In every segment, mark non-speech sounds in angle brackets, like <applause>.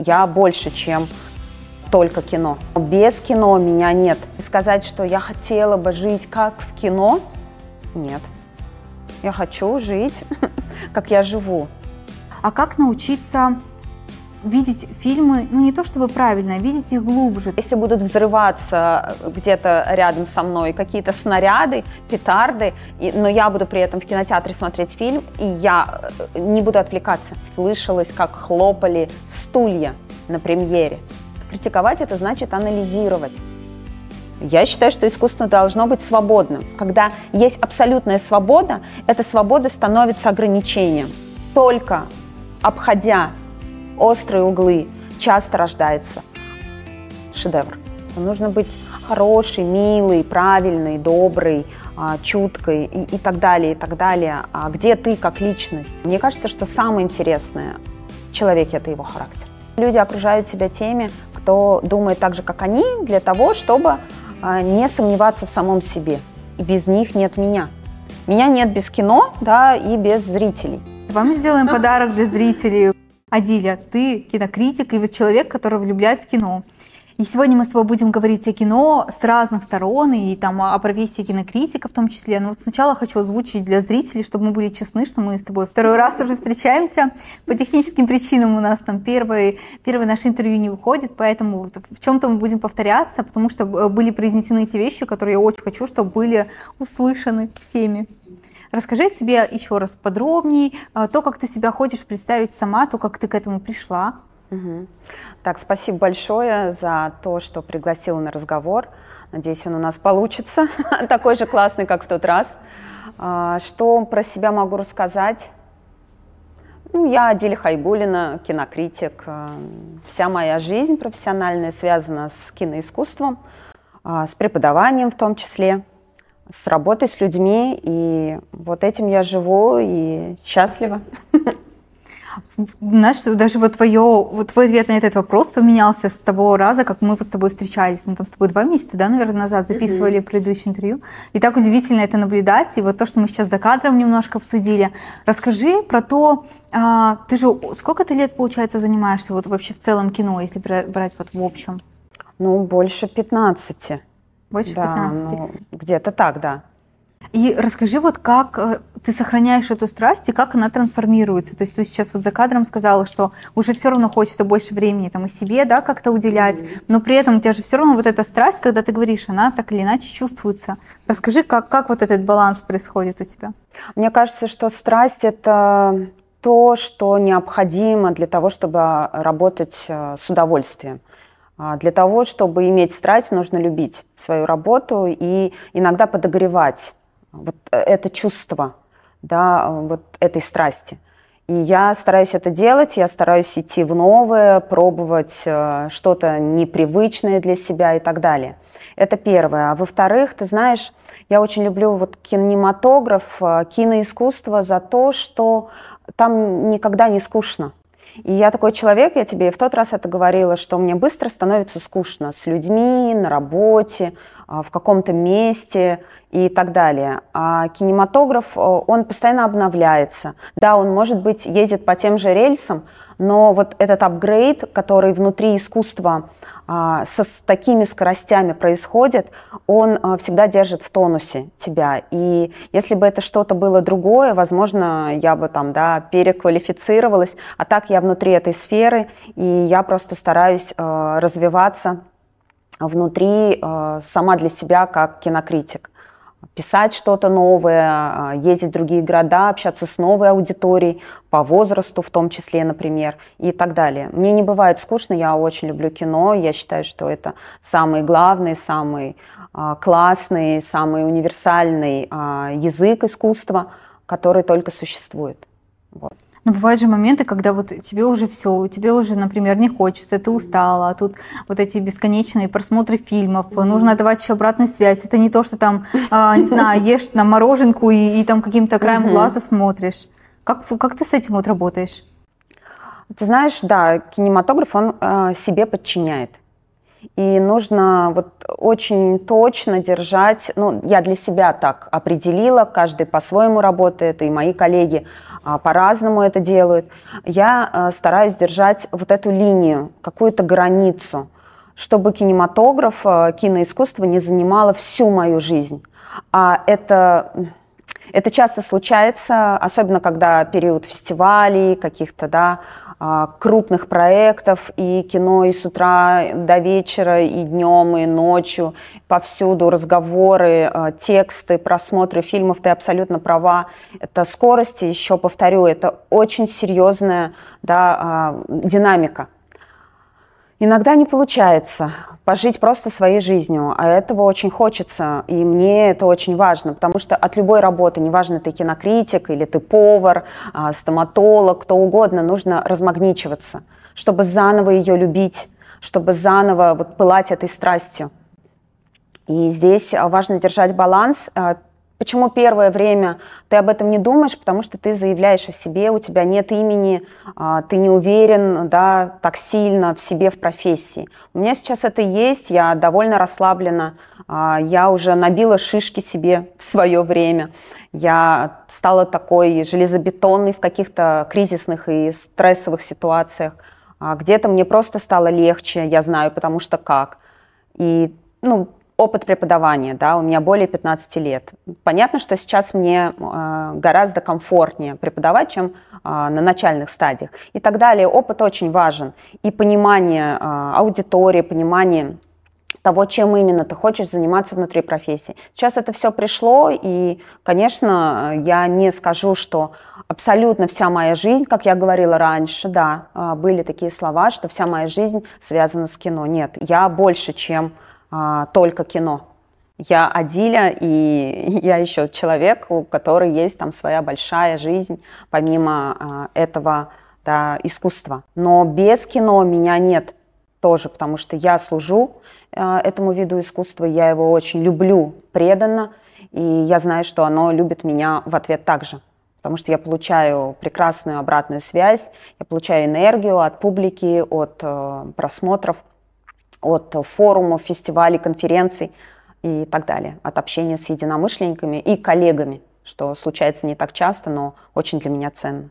Я больше, чем только кино. Без кино меня нет. Сказать, что я хотела бы жить как в кино, нет. Я хочу жить, <laughs> как я живу. А как научиться видеть фильмы, ну не то чтобы правильно, а видеть их глубже. Если будут взрываться где-то рядом со мной какие-то снаряды, петарды, и, но я буду при этом в кинотеатре смотреть фильм, и я э, не буду отвлекаться. Слышалось, как хлопали стулья на премьере. Критиковать это значит анализировать. Я считаю, что искусство должно быть свободным. Когда есть абсолютная свобода, эта свобода становится ограничением. Только обходя острые углы, часто рождается шедевр. Нужно быть хороший, милый, правильный, добрый, а, чуткой и, и так далее, и так далее. А где ты как личность? Мне кажется, что самое интересное в человеке – это его характер. Люди окружают себя теми, кто думает так же, как они, для того, чтобы а, не сомневаться в самом себе. И без них нет меня. Меня нет без кино, да, и без зрителей. Вам сделаем подарок для зрителей. Адиля, ты кинокритик и вот человек, который влюбляет в кино. И сегодня мы с тобой будем говорить о кино с разных сторон и там о профессии кинокритика в том числе. Но вот сначала хочу озвучить для зрителей, чтобы мы были честны, что мы с тобой второй раз уже встречаемся. По техническим причинам у нас там первое, первое наше интервью не выходит, поэтому в чем-то мы будем повторяться, потому что э, были произнесены эти вещи, которые я очень хочу, чтобы были услышаны всеми. Расскажи о себе еще раз подробнее, а, то, как ты себя хочешь представить сама, то, как ты к этому пришла. Угу. Так, спасибо большое за то, что пригласила на разговор. Надеюсь, он у нас получится, <laughs> такой же классный, как в тот раз. А, что про себя могу рассказать? Ну, я Адиля Хайбулина, кинокритик. А, вся моя жизнь профессиональная связана с киноискусством, с преподаванием в том числе с работой с людьми, и вот этим я живу и счастлива. Знаешь, даже вот, твое, вот твой ответ на этот вопрос поменялся с того раза, как мы с тобой встречались. Мы там с тобой два месяца, да, наверное, назад записывали mm-hmm. предыдущее интервью. И так удивительно это наблюдать. И вот то, что мы сейчас за кадром немножко обсудили. Расскажи про то, а, ты же сколько ты лет, получается, занимаешься вот вообще в целом кино, если брать вот в общем? Ну, больше 15. Больше да, 15? Ну, где-то так, да. И расскажи, вот как э, ты сохраняешь эту страсть и как она трансформируется. То есть ты сейчас вот за кадром сказала, что уже все равно хочется больше времени там и себе, да, как-то уделять, mm-hmm. но при этом у тебя же все равно вот эта страсть, когда ты говоришь, она так или иначе чувствуется. Расскажи, как, как вот этот баланс происходит у тебя? Мне кажется, что страсть – это то, что необходимо для того, чтобы работать э, с удовольствием. А, для того, чтобы иметь страсть, нужно любить свою работу и иногда подогревать вот это чувство, да, вот этой страсти. И я стараюсь это делать, я стараюсь идти в новое, пробовать э, что-то непривычное для себя и так далее. Это первое. А во-вторых, ты знаешь, я очень люблю вот кинематограф, э, киноискусство за то, что там никогда не скучно. И я такой человек, я тебе и в тот раз это говорила, что мне быстро становится скучно с людьми, на работе, а, в каком-то месте и так далее. А кинематограф, он постоянно обновляется. Да, он, может быть, ездит по тем же рельсам, но вот этот апгрейд, который внутри искусства а, с такими скоростями происходит, он а, всегда держит в тонусе тебя. И если бы это что-то было другое, возможно, я бы там, да, переквалифицировалась. А так я внутри этой сферы, и я просто стараюсь а, развиваться внутри сама для себя как кинокритик писать что-то новое, а, ездить в другие города, общаться с новой аудиторией, по возрасту в том числе, например, и так далее. Мне не бывает скучно, я очень люблю кино, я считаю, что это самый главный, самый а, классный, самый универсальный а, язык искусства, который только существует. Вот. Но бывают же моменты, когда вот тебе уже все, тебе уже, например, не хочется, ты устала, а тут вот эти бесконечные просмотры фильмов, mm-hmm. нужно давать еще обратную связь. Это не то, что там, э, не знаю, <laughs> ешь на мороженку и, и там каким-то краем mm-hmm. глаза смотришь. Как, как ты с этим вот работаешь? Ты знаешь, да, кинематограф, он э, себе подчиняет. И нужно вот очень точно держать, ну, я для себя так определила, каждый по-своему работает, и мои коллеги а, по-разному это делают. Я а, стараюсь держать вот эту линию, какую-то границу, чтобы кинематограф, а, киноискусство не занимало всю мою жизнь. А это это часто случается, особенно когда период фестивалей, каких-то, да, крупных проектов, и кино и с утра до вечера, и днем, и ночью, повсюду разговоры, а, тексты, просмотры фильмов, ты абсолютно права. Это скорости, еще повторю, это очень серьезная да, а, динамика. Иногда не получается пожить просто своей жизнью, а этого очень хочется, и мне это очень важно, потому что от любой работы, неважно, ты кинокритик или ты повар, а, стоматолог, кто угодно, нужно размагничиваться, чтобы заново ее любить, чтобы заново вот пылать этой страстью. И здесь важно держать баланс, а, Почему первое время ты об этом не думаешь? Потому что ты заявляешь о себе, у тебя нет имени, а, ты не уверен да, так сильно в себе, в профессии. У меня сейчас это есть, я довольно расслаблена, а, я уже набила шишки себе в свое время, я стала такой железобетонной в каких-то кризисных и стрессовых ситуациях. А, где-то мне просто стало легче, я знаю, потому что как. И ну, опыт преподавания, да, у меня более 15 лет. Понятно, что сейчас мне э, гораздо комфортнее преподавать, чем э, на начальных стадиях и так далее. Опыт очень важен. И понимание э, аудитории, понимание того, чем именно ты хочешь заниматься внутри профессии. Сейчас это все пришло, и, конечно, я не скажу, что абсолютно вся моя жизнь, как я говорила раньше, да, были такие слова, что вся моя жизнь связана с кино. Нет, я больше, чем а, только кино. Я Адиля, и <laughs> я еще человек, у которого есть там своя большая жизнь, помимо а, этого да, искусства. Но без кино меня нет тоже, потому что я служу а, этому виду искусства, я его очень люблю преданно, и я знаю, что оно любит меня в ответ также. Потому что я получаю прекрасную обратную связь, я получаю энергию от публики, от э, просмотров от форумов, фестивалей, конференций и так далее, от общения с единомышленниками и коллегами, что случается не так часто, но очень для меня ценно.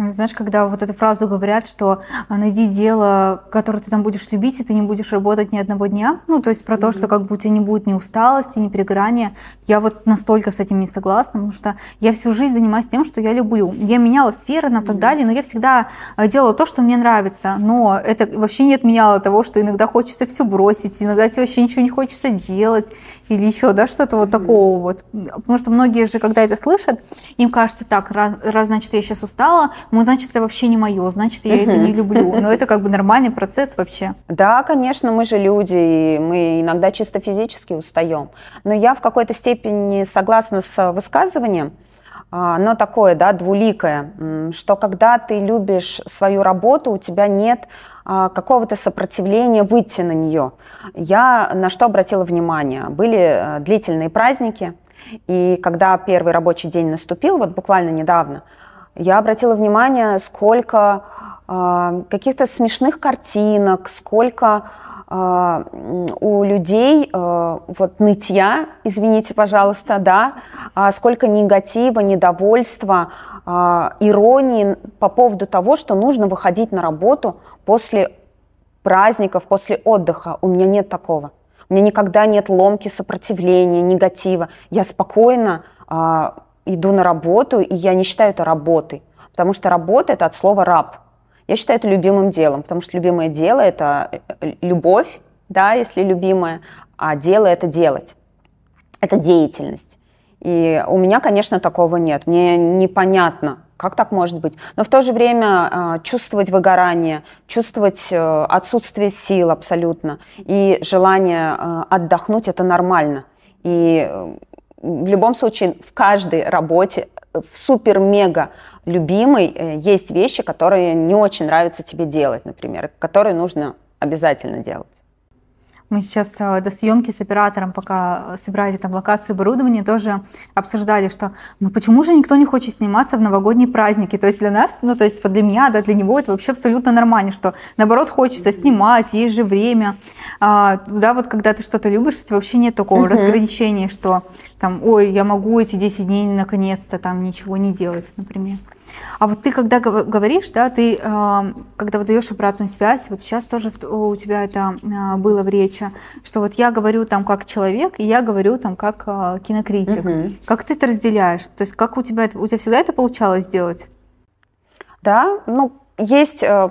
Ну, знаешь, когда вот эту фразу говорят, что а, найди дело, которое ты там будешь любить, и ты не будешь работать ни одного дня, ну, то есть про mm-hmm. то, что как бы у тебя не будет ни усталости, ни перегорания, я вот настолько с этим не согласна, потому что я всю жизнь занимаюсь тем, что я люблю. Я меняла сферы, на mm-hmm. так далее, но я всегда а, делала то, что мне нравится, но это вообще не отменяло того, что иногда хочется все бросить, иногда тебе вообще ничего не хочется делать, или еще, да, что-то вот такого вот. Потому что многие же, когда это слышат, им кажется, так, раз, раз значит, я сейчас устала, ну, значит, это вообще не мое, значит, я это не люблю. Но это как бы нормальный процесс вообще. Да, конечно, мы же люди, и мы иногда чисто физически устаем. Но я в какой-то степени согласна с высказыванием, а, оно такое, да, двуликое, что когда ты любишь свою работу, у тебя нет а, какого-то сопротивления выйти на нее. Я на что обратила внимание? Были э, длительные праздники, и когда первый рабочий день наступил, вот буквально недавно, я обратила внимание, сколько э, каких-то смешных картинок, сколько э, у людей э, вот нытья, извините, пожалуйста, да, э, сколько негатива, недовольства, э, иронии по поводу того, что нужно выходить на работу после праздников, после отдыха. У меня нет такого. У меня никогда нет ломки, сопротивления, негатива. Я спокойно иду на работу, и я не считаю это работой, потому что работа – это от слова «раб». Я считаю это любимым делом, потому что любимое дело – это э, любовь, да, если любимое, а дело – это делать, это деятельность. И у меня, конечно, такого нет. Мне непонятно, как так может быть. Но в то же время э, чувствовать выгорание, чувствовать э, отсутствие сил абсолютно и желание э, отдохнуть – это нормально. И э, в любом случае в каждой работе в супер-мега любимой э, есть вещи, которые не очень нравятся тебе делать, например, которые нужно обязательно делать. Мы сейчас э, до съемки с оператором, пока собирали там локацию оборудования, тоже обсуждали, что ну почему же никто не хочет сниматься в новогодние праздники? То есть для нас, ну то есть вот для меня, да, для него это вообще абсолютно нормально, что наоборот хочется снимать, есть же время. А, да, вот когда ты что-то любишь, у тебя вообще нет такого uh-huh. разграничения, что там, ой, я могу эти 10 дней наконец-то там ничего не делать, например. А вот ты когда говоришь, да, ты э, когда выдаешь обратную связь, вот сейчас тоже у тебя это э, было в речи, что вот я говорю там как человек, и я говорю там как э, кинокритик. Угу. Как ты это разделяешь? То есть как у тебя у тебя всегда это получалось сделать? Да, ну есть э,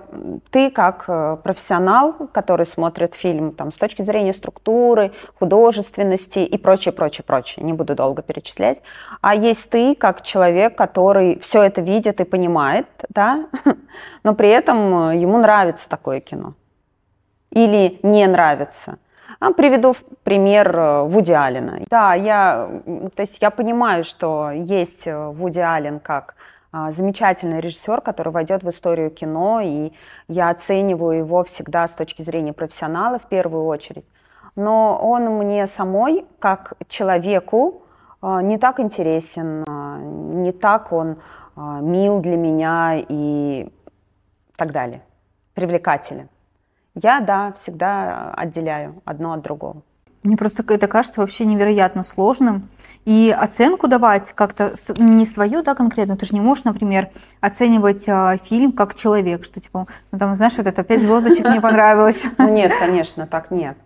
ты как э, профессионал, который смотрит фильм там, с точки зрения структуры, художественности и прочее, прочее, прочее. Не буду долго перечислять. А есть ты как человек, который все это видит и понимает, да, <laughs> но при этом ему нравится такое кино. Или не нравится. А приведу пример э, Вуди Аллена. Да, я, то есть я понимаю, что есть Вуди Аллен как замечательный режиссер, который войдет в историю кино, и я оцениваю его всегда с точки зрения профессионала в первую очередь. Но он мне самой, как человеку, а, не так интересен, а, не так он мил для меня и так далее, привлекателен. Я, да, всегда отделяю одно от другого. Мне просто это кажется вообще невероятно сложным. И оценку давать как-то не свою, да, конкретно. Ты же не можешь, например, оценивать э, фильм как человек, что типа, ну там, знаешь, вот это пять звездочек мне понравилось. Ну нет, конечно, так нет.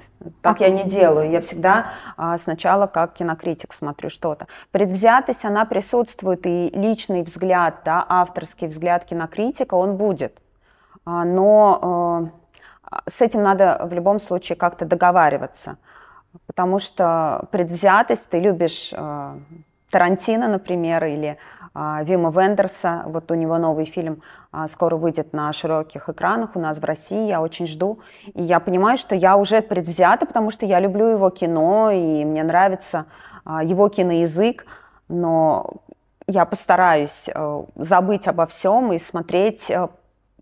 Так я не делаю. Я всегда а, сначала как кинокритик смотрю что-то. Предвзятость, она присутствует, и личный взгляд, да, авторский взгляд кинокритика, он будет. А, но а, с этим надо в любом случае как-то договариваться потому что предвзятость, ты любишь э, Тарантино, например, или э, Вима Вендерса, вот у него новый фильм э, скоро выйдет на широких экранах у нас в России, я очень жду, и я понимаю, что я уже предвзята, потому что я люблю его кино, и мне нравится э, его киноязык, но я постараюсь э, забыть обо всем и смотреть э,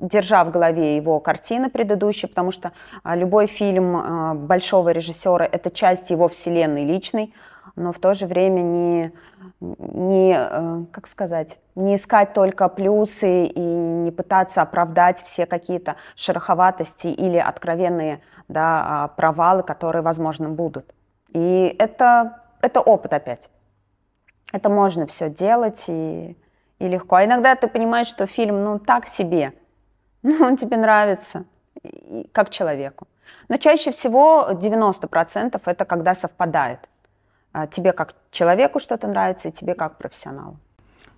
держа в голове его картины предыдущие, потому что а, любой фильм а, большого режиссера – это часть его вселенной личной, но в то же время не, не, э, как сказать, не искать только плюсы и не пытаться оправдать все какие-то шероховатости или откровенные да, а, провалы, которые, возможно, будут. И это, это опыт опять. Это можно все делать и, и легко. А иногда ты понимаешь, что фильм, ну, так себе – <laughs> ну, он тебе нравится как человеку. Но чаще всего 90% это когда совпадает. А, тебе как человеку что-то нравится, и тебе как профессионалу.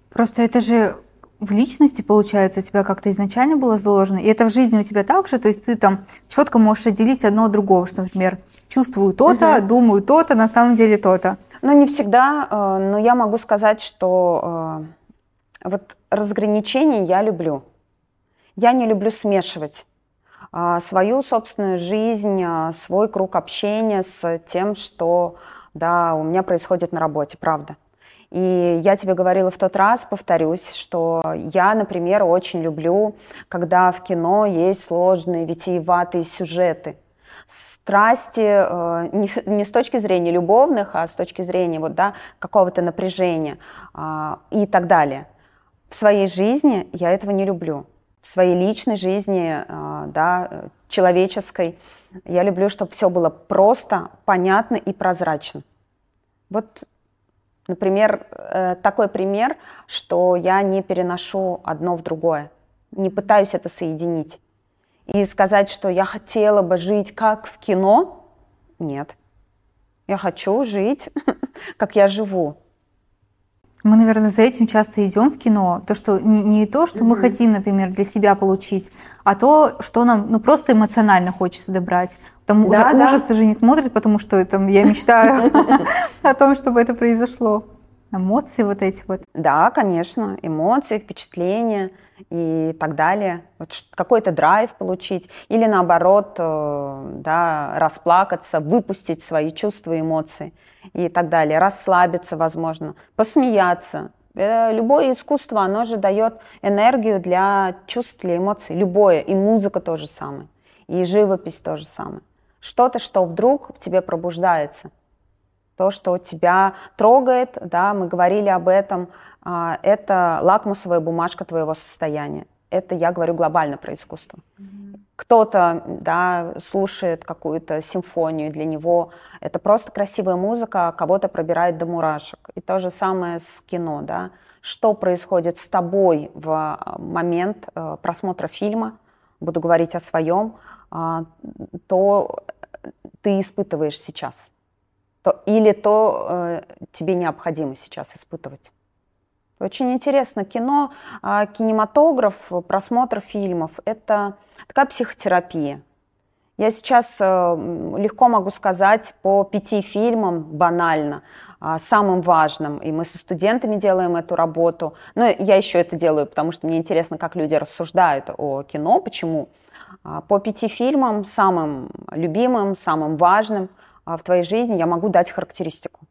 Просто это же в личности, получается, у тебя как-то изначально было заложено, и это в жизни у тебя так же, то есть ты там четко можешь отделить одно от другого, что, например, чувствую то-то, угу. думаю то-то, на самом деле то-то. Ну, не всегда, э, но я могу сказать, что э, вот разграничение я люблю. Я не люблю смешивать а, свою собственную жизнь, а, свой круг общения с тем, что да, у меня происходит на работе, правда. И я тебе говорила в тот раз, повторюсь, что я, например, очень люблю, когда в кино есть сложные, витиеватые сюжеты. Страсти э, не, с точки зрения любовных, а с точки зрения вот, да, какого-то напряжения э, и так далее. В своей жизни я этого не люблю в своей личной жизни, а, да, человеческой. Я люблю, чтобы все было просто, понятно и прозрачно. Вот, например, э, такой пример, что я не переношу одно в другое, не пытаюсь это соединить. И сказать, что я хотела бы жить как в кино, нет. Я хочу жить, <laughs> как я живу. Мы, наверное, за этим часто идем в кино. То, что не, не то, что mm-hmm. мы хотим, например, для себя получить, а то, что нам ну, просто эмоционально хочется добрать. Там да, уже да. ужасы же не смотрят, потому что там, я мечтаю <laughs> о том, чтобы это произошло. Эмоции вот эти вот. Да, конечно, эмоции, впечатления и так далее. Вот какой-то драйв получить или наоборот, э, да, расплакаться, выпустить свои чувства, эмоции и так далее, расслабиться, возможно, посмеяться. Э, любое искусство, оно же дает энергию для чувств, для эмоций. Любое. И музыка то же самое. И живопись то же самое. Что-то, что вдруг в тебе пробуждается. То, что тебя трогает, да, мы говорили об этом, а, это лакмусовая бумажка твоего состояния. Это я говорю глобально про искусство. Mm-hmm. Кто-то да, слушает какую-то симфонию, для него это просто красивая музыка, а кого-то пробирает до мурашек. И то же самое с кино. Да? Что происходит с тобой в а, момент э, просмотра фильма, буду говорить о своем, а, то ты испытываешь сейчас. То, или то э, тебе необходимо сейчас испытывать. Очень интересно. Кино, а, кинематограф, просмотр фильмов – это такая психотерапия. Я сейчас э, легко могу сказать по пяти фильмам банально, а, самым важным, и мы со студентами делаем эту работу. Но я еще это делаю, потому что мне интересно, как люди рассуждают о кино, почему. А, по пяти фильмам, самым любимым, самым важным в твоей жизни я могу дать характеристику.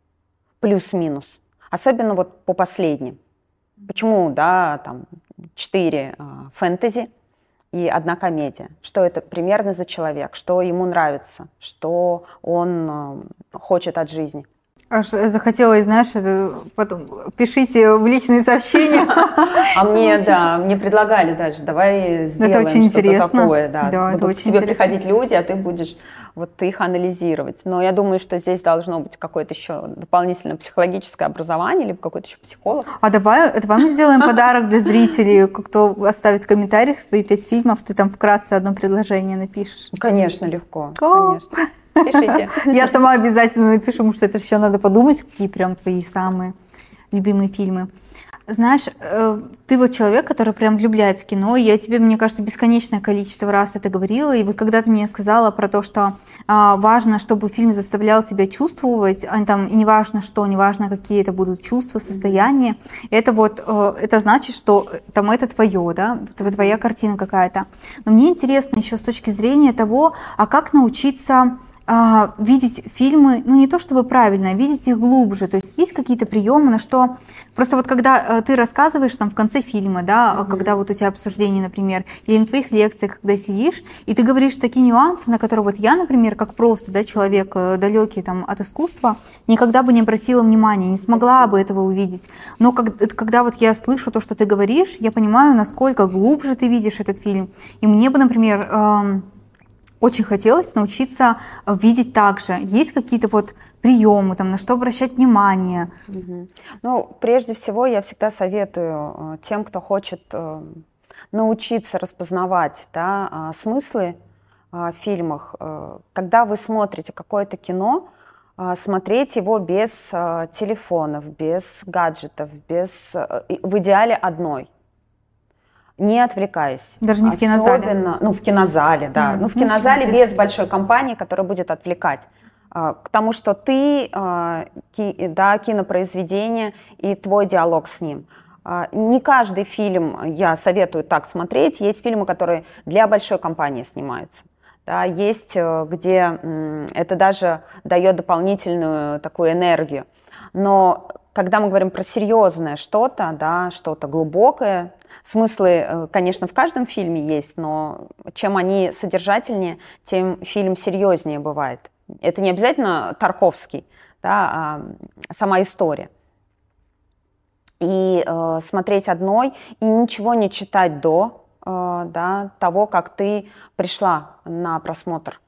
Плюс-минус. Особенно вот по последним. Почему, да, там, четыре фэнтези – и одна комедия. Что это примерно за человек, что ему нравится, что он э, хочет от жизни. Аж захотелось, знаешь, это потом пишите в личные сообщения. <laughs> А мне, да, мне предлагали даже, давай сделаем что-то такое. Да, да это очень тебе приходить люди, а ты будешь вот их анализировать. Но я думаю, что здесь должно быть какое-то еще дополнительное психологическое образование, либо какой-то еще психолог. А давай, давай мы сделаем подарок для зрителей. Кто оставит в комментариях свои пять фильмов, ты там вкратце одно предложение напишешь. Конечно, легко. Конечно. Пишите. <laughs> Я сама обязательно напишу, потому что это еще надо подумать, какие прям твои самые любимые фильмы. Знаешь, э, ты вот человек, который прям влюбляет в кино, и я тебе, мне кажется, бесконечное количество раз это говорила, и вот когда ты мне сказала про то, что а, важно, чтобы фильм заставлял тебя чувствовать, а там, и не важно что, не важно какие это будут чувства, состояния, это вот, э, это значит, что э, там это твое, да, это твоя картина какая-то. Но мне интересно еще с точки зрения того, а как научиться а, видеть фильмы, ну не то чтобы правильно, а видеть их глубже. То есть есть какие-то приемы, на что просто вот когда э, ты рассказываешь там в конце фильма, да, mm-hmm. когда вот у тебя обсуждение, например, или на твоих лекциях, когда сидишь, и ты говоришь такие нюансы, на которые вот я, например, как просто, да, человек э, далекий там от искусства, никогда бы не обратила внимания, не смогла бы этого увидеть. Но как, когда вот я слышу то, что ты говоришь, я понимаю, насколько глубже ты видишь этот фильм. И мне бы, например, эм, очень хотелось научиться э, видеть так же. Есть какие-то вот приемы, там, на что обращать внимание? Угу. Ну, прежде всего, я всегда советую э, тем, кто хочет э, научиться распознавать да, а, смыслы в фильмах. Когда вы смотрите какое-то кино, смотреть его без телефонов, без гаджетов, без, в идеале одной не отвлекаясь. Даже не в кинозале? Ну, в кинозале, да. Mm-hmm. Ну, в кинозале без, без большой компании, которая будет отвлекать. А, к тому, что ты, а, да, кинопроизведение и твой диалог с ним. А, не каждый фильм я советую так смотреть. Есть фильмы, которые для большой компании снимаются. Да, есть, э, где это даже дает дополнительную такую энергию. Но когда мы говорим про серьезное что-то, да, что-то глубокое, смыслы, э, конечно, в каждом фильме есть, но чем они содержательнее, тем фильм серьезнее бывает. Это не обязательно Тарковский, да, а сама история. И э, смотреть одной и ничего не читать до э, да, того, как ты пришла на просмотр.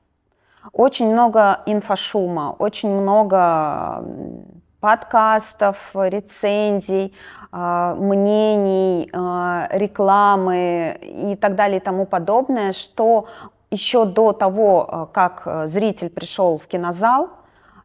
Очень много инфошума, очень много подкастов, рецензий, а, мнений, а, рекламы и так далее и тому подобное, что еще до того, а, как зритель пришел в кинозал,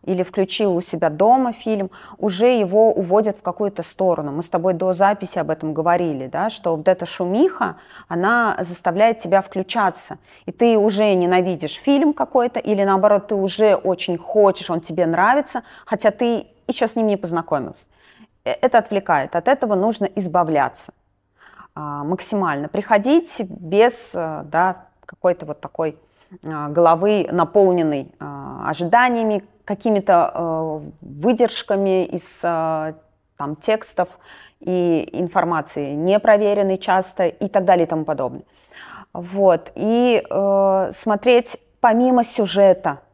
или включил у себя дома фильм, уже его уводят в какую-то сторону. Мы с тобой до записи об этом говорили, да, что вот эта шумиха, она заставляет тебя включаться. И ты уже ненавидишь фильм какой-то, или наоборот, ты уже очень хочешь, он тебе нравится, хотя ты еще с ним не познакомился. Э, это отвлекает. От этого нужно избавляться а, максимально. Приходить без э, да, какой-то вот такой а, головы, наполненной а, ожиданиями, какими-то э, выдержками из там, текстов и информации, непроверенной часто и так далее и тому подобное. Вот. И э, смотреть помимо сюжета –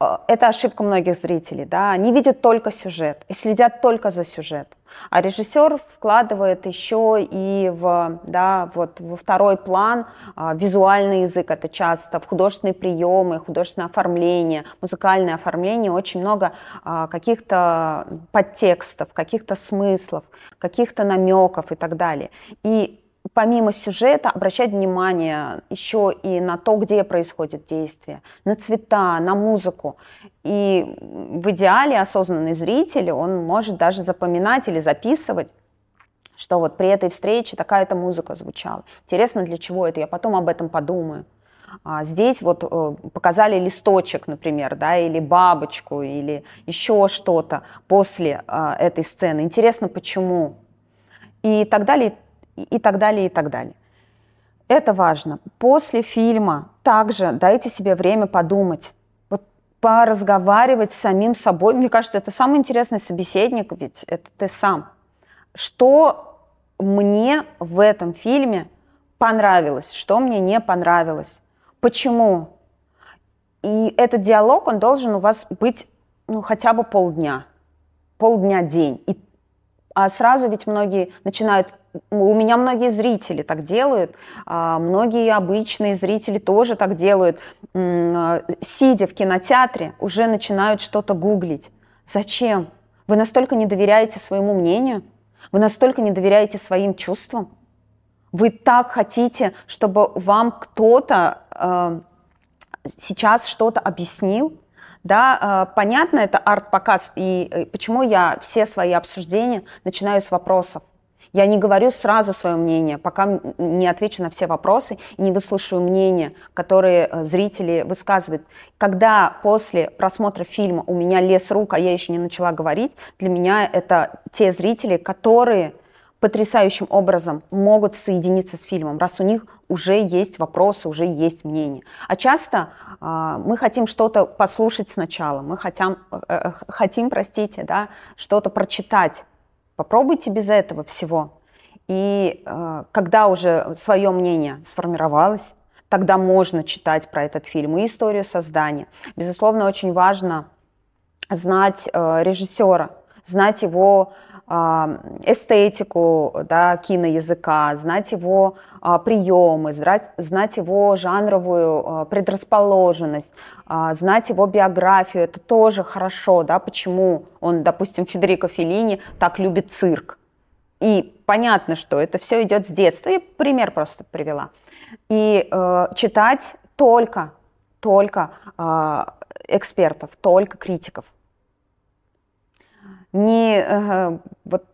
это ошибка многих зрителей, да, они видят только сюжет и следят только за сюжетом. А режиссер вкладывает еще и в, да, вот во второй план а, визуальный язык, это часто в художественные приемы, художественное оформление, музыкальное оформление, очень много а, каких-то подтекстов, каких-то смыслов, каких-то намеков и так далее. И помимо сюжета обращать внимание еще и на то, где происходит действие, на цвета, на музыку. И в идеале осознанный зритель, он может даже запоминать или записывать, что вот при этой встрече такая-то музыка звучала. Интересно, для чего это? Я потом об этом подумаю. А здесь вот э, показали листочек, например, да, или бабочку, или еще что-то после э, этой сцены. Интересно, почему? И так далее, так далее, и так далее. Это важно. После фильма также дайте себе время подумать, вот поразговаривать с самим собой. Мне кажется, это самый интересный собеседник, ведь это ты сам. Что мне в этом фильме понравилось, что мне не понравилось, почему. И этот диалог, он должен у вас быть ну, хотя бы полдня, полдня день. И, а сразу ведь многие начинают у меня многие зрители так делают, а, многие обычные зрители тоже так делают. Сидя в кинотеатре, уже начинают что-то гуглить. Зачем? Вы настолько не доверяете своему мнению? Вы настолько не доверяете своим чувствам? Вы так хотите, чтобы вам кто-то э, сейчас что-то объяснил? Да, э, понятно, это арт-показ, и э, почему я все свои обсуждения начинаю с вопросов. Я не говорю сразу свое мнение, пока не отвечу на все вопросы не выслушаю мнения, которые э, зрители высказывают. Когда после просмотра фильма у меня лес рук, а я еще не начала говорить, для меня это те зрители, которые потрясающим образом могут соединиться с фильмом, раз у них уже есть вопросы, уже есть мнение. А часто э, мы хотим что-то послушать сначала, мы хотим, э, э хотим, простите, да, что-то прочитать, Попробуйте без этого всего. И э, когда уже свое мнение сформировалось, тогда можно читать про этот фильм и историю создания. Безусловно, очень важно знать э, режиссера, знать его эстетику да, киноязыка, знать его э, приемы, знать, его жанровую э, предрасположенность, знать его биографию. Это тоже хорошо, да, почему он, допустим, Федерико Феллини так любит цирк. И понятно, что это все идет с детства. Я пример просто привела. И э, читать только, только э, экспертов, только критиков не, э, вот,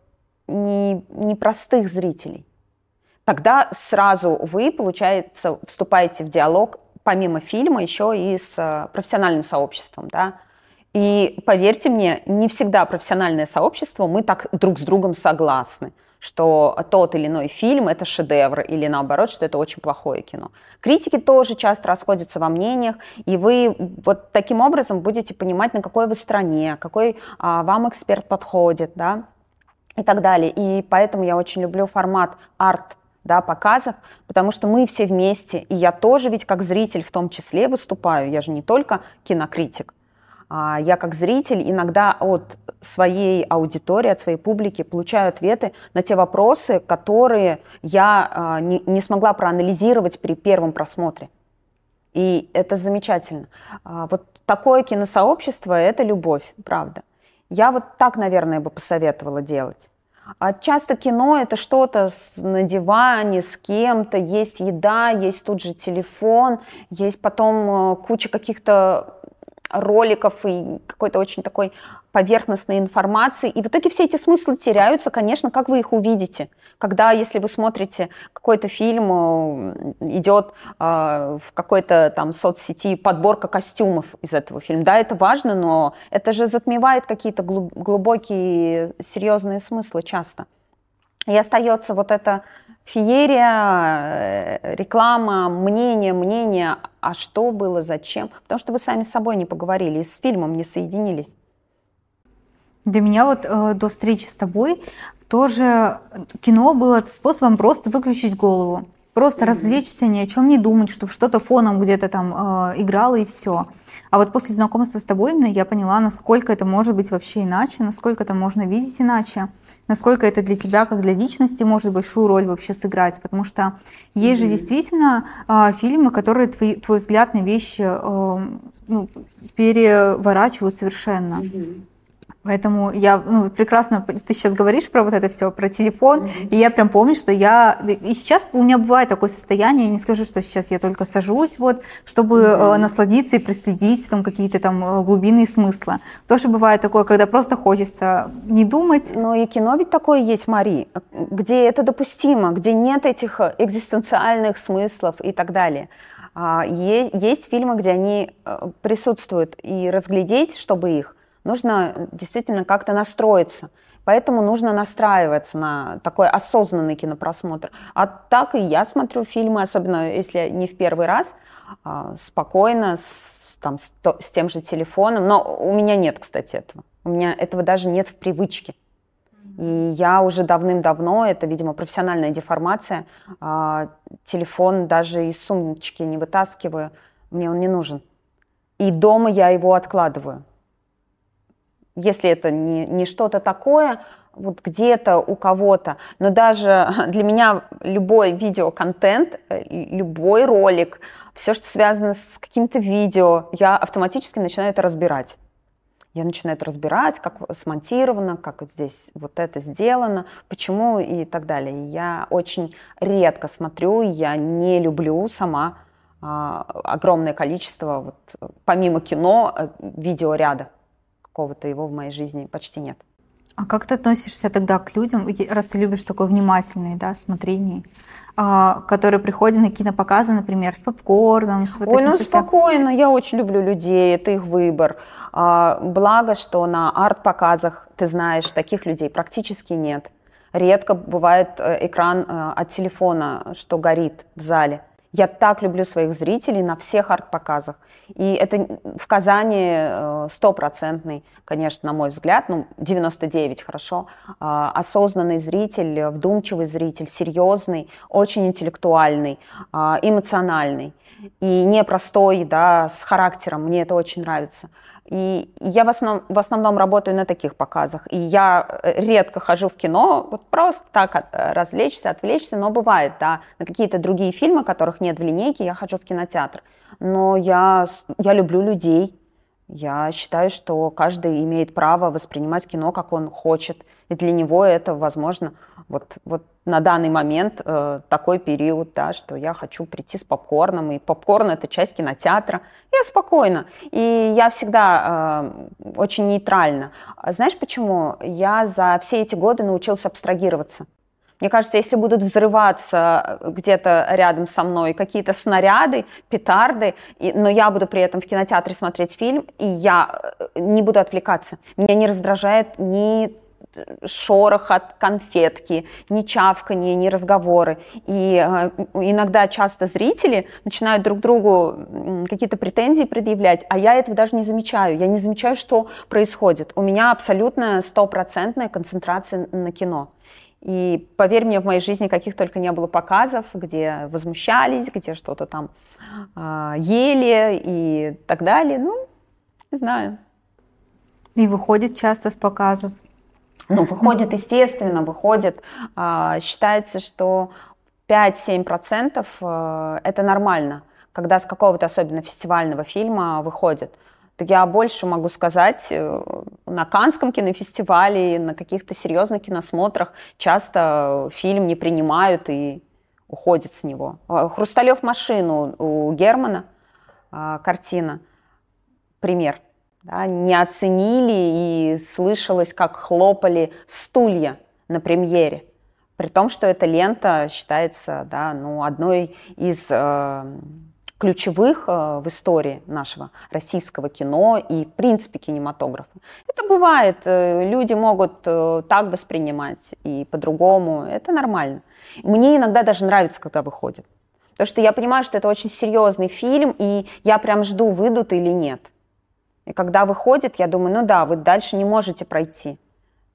не, не простых зрителей. Тогда сразу вы, получается, вступаете в диалог помимо фильма еще и с э, профессиональным сообществом, да. И поверьте мне, не всегда профессиональное сообщество, мы так друг с другом согласны что тот или иной фильм – это шедевр, или наоборот, что это очень плохое кино. Критики тоже часто расходятся во мнениях, и вы вот таким образом будете понимать, на какой вы стране, какой а, вам эксперт подходит, да, и так далее. И поэтому я очень люблю формат арт да, показов, потому что мы все вместе, и я тоже ведь как зритель в том числе выступаю, я же не только кинокритик, я как зритель иногда от своей аудитории, от своей публики получаю ответы на те вопросы, которые я а, не, не смогла проанализировать при первом просмотре. И это замечательно. А, вот такое киносообщество – это любовь, правда. Я вот так, наверное, бы посоветовала делать. А часто кино это что-то на диване с кем-то, есть еда, есть тут же телефон, есть потом э, куча каких-то роликов и какой-то очень такой поверхностной информации. И в итоге все эти смыслы теряются, конечно, как вы их увидите. Когда, если вы смотрите какой-то фильм, э, идет э, в какой-то там соцсети подборка костюмов из этого фильма. Да, это важно, но это же затмевает какие-то глубокие, серьезные смыслы часто. И остается вот эта феерия, э, реклама, мнение, мнение, а что было, зачем. Потому что вы сами с собой не поговорили и с фильмом не соединились. Для меня вот э, до встречи с тобой тоже кино было способом просто выключить голову. Просто mm-hmm. развлечься, ни о чем не думать, чтобы что-то фоном где-то там э, играло и все. А вот после знакомства с тобой именно я поняла, насколько это может быть вообще иначе, насколько это можно видеть иначе, насколько это для тебя, как для личности, может большую роль вообще сыграть. Потому что есть mm-hmm. же действительно э, фильмы, которые твой, твой взгляд на вещи э, ну, переворачивают совершенно. Mm-hmm. Поэтому я ну, прекрасно, ты сейчас говоришь про вот это все, про телефон, mm-hmm. и я прям помню, что я, и сейчас у меня бывает такое состояние, я не скажу, что сейчас я только сажусь, вот, чтобы mm-hmm. э, насладиться и проследить там какие-то там э, глубины смысла. Тоже бывает такое, когда просто хочется не думать. Но и кино ведь такое есть, Мари, где это допустимо, где нет этих экзистенциальных смыслов и так далее. А, есть фильмы, где они э, присутствуют, и разглядеть, чтобы их, нужно действительно как-то настроиться. Поэтому нужно настраиваться на такой осознанный кинопросмотр. А так и я смотрю фильмы, особенно если не в первый раз, а, спокойно, с, там, с, с тем же телефоном. Но у меня нет, кстати, этого. У меня этого даже нет в привычке. И я уже давным-давно, это, видимо, профессиональная деформация, а, телефон даже из сумочки не вытаскиваю, мне он не нужен. И дома я его откладываю если это не, не что-то такое, вот где-то у кого-то, но даже <laughs> для меня любой видеоконтент, э, любой ролик, все, что связано с каким-то видео, я автоматически начинаю это разбирать. Я начинаю это разбирать, как смонтировано, как здесь вот это сделано, почему и так далее. Я очень редко смотрю, я не люблю сама а, огромное количество, вот, помимо кино, э, видеоряда какого-то его в моей жизни почти нет. А как ты относишься тогда к людям, раз ты любишь такое внимательное да, смотрение, а, которые приходят на кинопоказы, например, с попкорном, с вот Ой, ну совсем... спокойно, я очень люблю людей, это их выбор. А, благо, что на арт-показах, ты знаешь, таких людей практически нет. Редко бывает э, экран э, от телефона, что горит в зале. Я так люблю своих зрителей на всех арт-показах. И это в Казани э, стопроцентный, конечно, на мой взгляд, ну, 99 хорошо, а, осознанный зритель, вдумчивый зритель, серьезный, очень интеллектуальный, а, эмоциональный и непростой, да, с характером. Мне это очень нравится. И я в основном, в основном работаю на таких показах. И я э, редко хожу в кино, вот просто так э, развлечься, отвлечься, но бывает, да, на какие-то другие фильмы, которых нет в линейке, я хожу в кинотеатр. Но я, я люблю людей, я считаю, что каждый имеет право воспринимать кино, как он хочет. И для него это, возможно, вот, вот на данный момент э, такой период, да, что я хочу прийти с попкорном, и попкорн – это часть кинотеатра. Я спокойно. И я всегда э, очень нейтральна. Знаешь почему? Я за все эти годы научился абстрагироваться. Мне кажется, если будут взрываться э, где-то рядом со мной какие-то снаряды, петарды, и, но я буду при этом в кинотеатре смотреть фильм, и я э, не буду отвлекаться. Меня не раздражает ни шорох от конфетки, ни чавканье, ни разговоры. И э, иногда часто зрители начинают друг другу какие-то претензии предъявлять, а я этого даже не замечаю. Я не замечаю, что происходит. У меня абсолютно стопроцентная концентрация на кино. И поверь мне, в моей жизни каких только не было показов, где возмущались, где что-то там э, ели и так далее. Ну, не знаю. И выходит часто с показов. Ну, выходит, естественно, выходит. Э, считается, что 5-7% э, это нормально, когда с какого-то особенно фестивального фильма выходит я больше могу сказать, э, на Канском кинофестивале, на каких-то серьезных киносмотрах часто фильм не принимают и уходят с него. А, «Хрусталев машину» у Германа картина, пример. Да, не оценили и слышалось, как хлопали стулья на премьере. При том, что эта лента считается да, ну, одной из э, ключевых э, в истории нашего российского кино и, в принципе, кинематографа. Это бывает, э, люди могут э, так воспринимать и по-другому, это нормально. Мне иногда даже нравится, когда выходит. Потому что я понимаю, что это очень серьезный фильм, и я прям жду, выйдут или нет. И когда выходит, я думаю, ну да, вы дальше не можете пройти.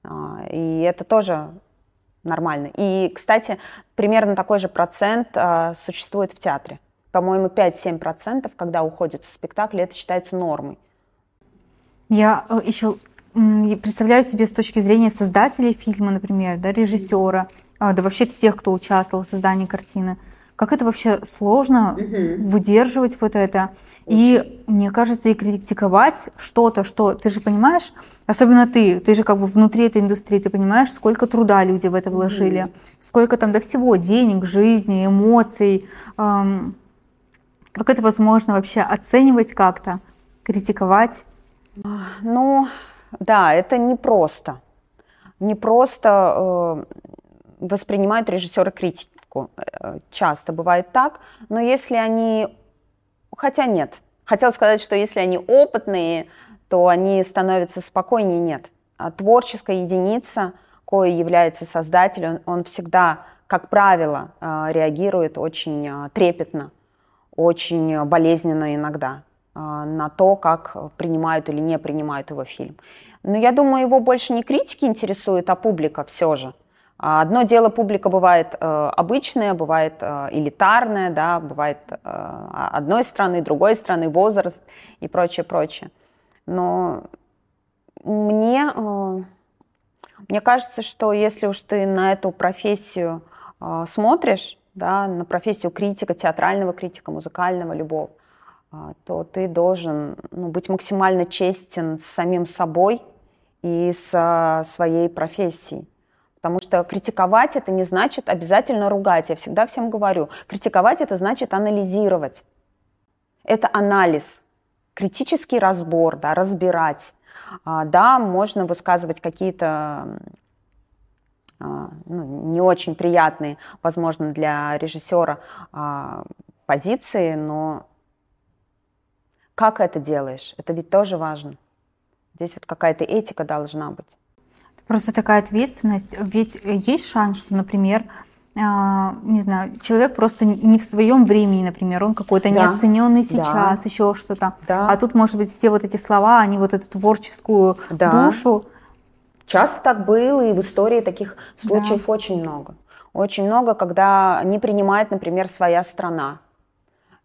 А, и это тоже нормально. И, кстати, примерно такой же процент а, существует в театре. По-моему, 5-7%, когда уходит со спектакля, это считается нормой. Я э, еще представляю себе с точки зрения создателей фильма, например, да, режиссера, а, да вообще всех, кто участвовал в создании картины. Как это вообще сложно угу. выдерживать вот это. Очень. И мне кажется, и критиковать что-то, что ты же понимаешь, особенно ты, ты же как бы внутри этой индустрии, ты понимаешь, сколько труда люди в это вложили, угу. сколько там до всего денег, жизни, эмоций. Эм, как это возможно вообще оценивать как-то, критиковать? Ну, да, это непросто. Не просто э, воспринимают режиссеры критику. Э, часто бывает так, но если они... Хотя нет. Хотела сказать, что если они опытные, то они становятся спокойнее. Нет. А творческая единица, кое является создатель, он, он всегда, как правило, э, реагирует очень э, трепетно, очень болезненно иногда на то, как принимают или не принимают его фильм. Но я думаю, его больше не критики интересуют, а публика все же. А одно дело публика бывает э, обычная, бывает э, элитарная, да, бывает э, одной страны, другой страны, возраст и прочее, прочее. Но мне, э, мне кажется, что если уж ты на эту профессию э, смотришь, да, на профессию критика, театрального критика, музыкального, любого, э, то ты должен ну, быть максимально честен с самим собой и с э, своей профессией. Потому что критиковать это не значит обязательно ругать. Я всегда всем говорю, критиковать это значит анализировать. Это анализ, критический разбор, да, разбирать. А, да, можно высказывать какие-то а, ну, не очень приятные, возможно, для режиссера а, позиции, но как это делаешь, это ведь тоже важно. Здесь вот какая-то этика должна быть. Просто такая ответственность. Ведь есть шанс, что, например, а, не знаю, человек просто не в своем времени, например, он какой-то да. неоцененный сейчас, да. еще что-то. Да. А тут, может быть, все вот эти слова, они вот эту творческую да. душу. Часто так было, и в истории таких случаев да. очень много. Очень много, когда не принимает, например, своя страна.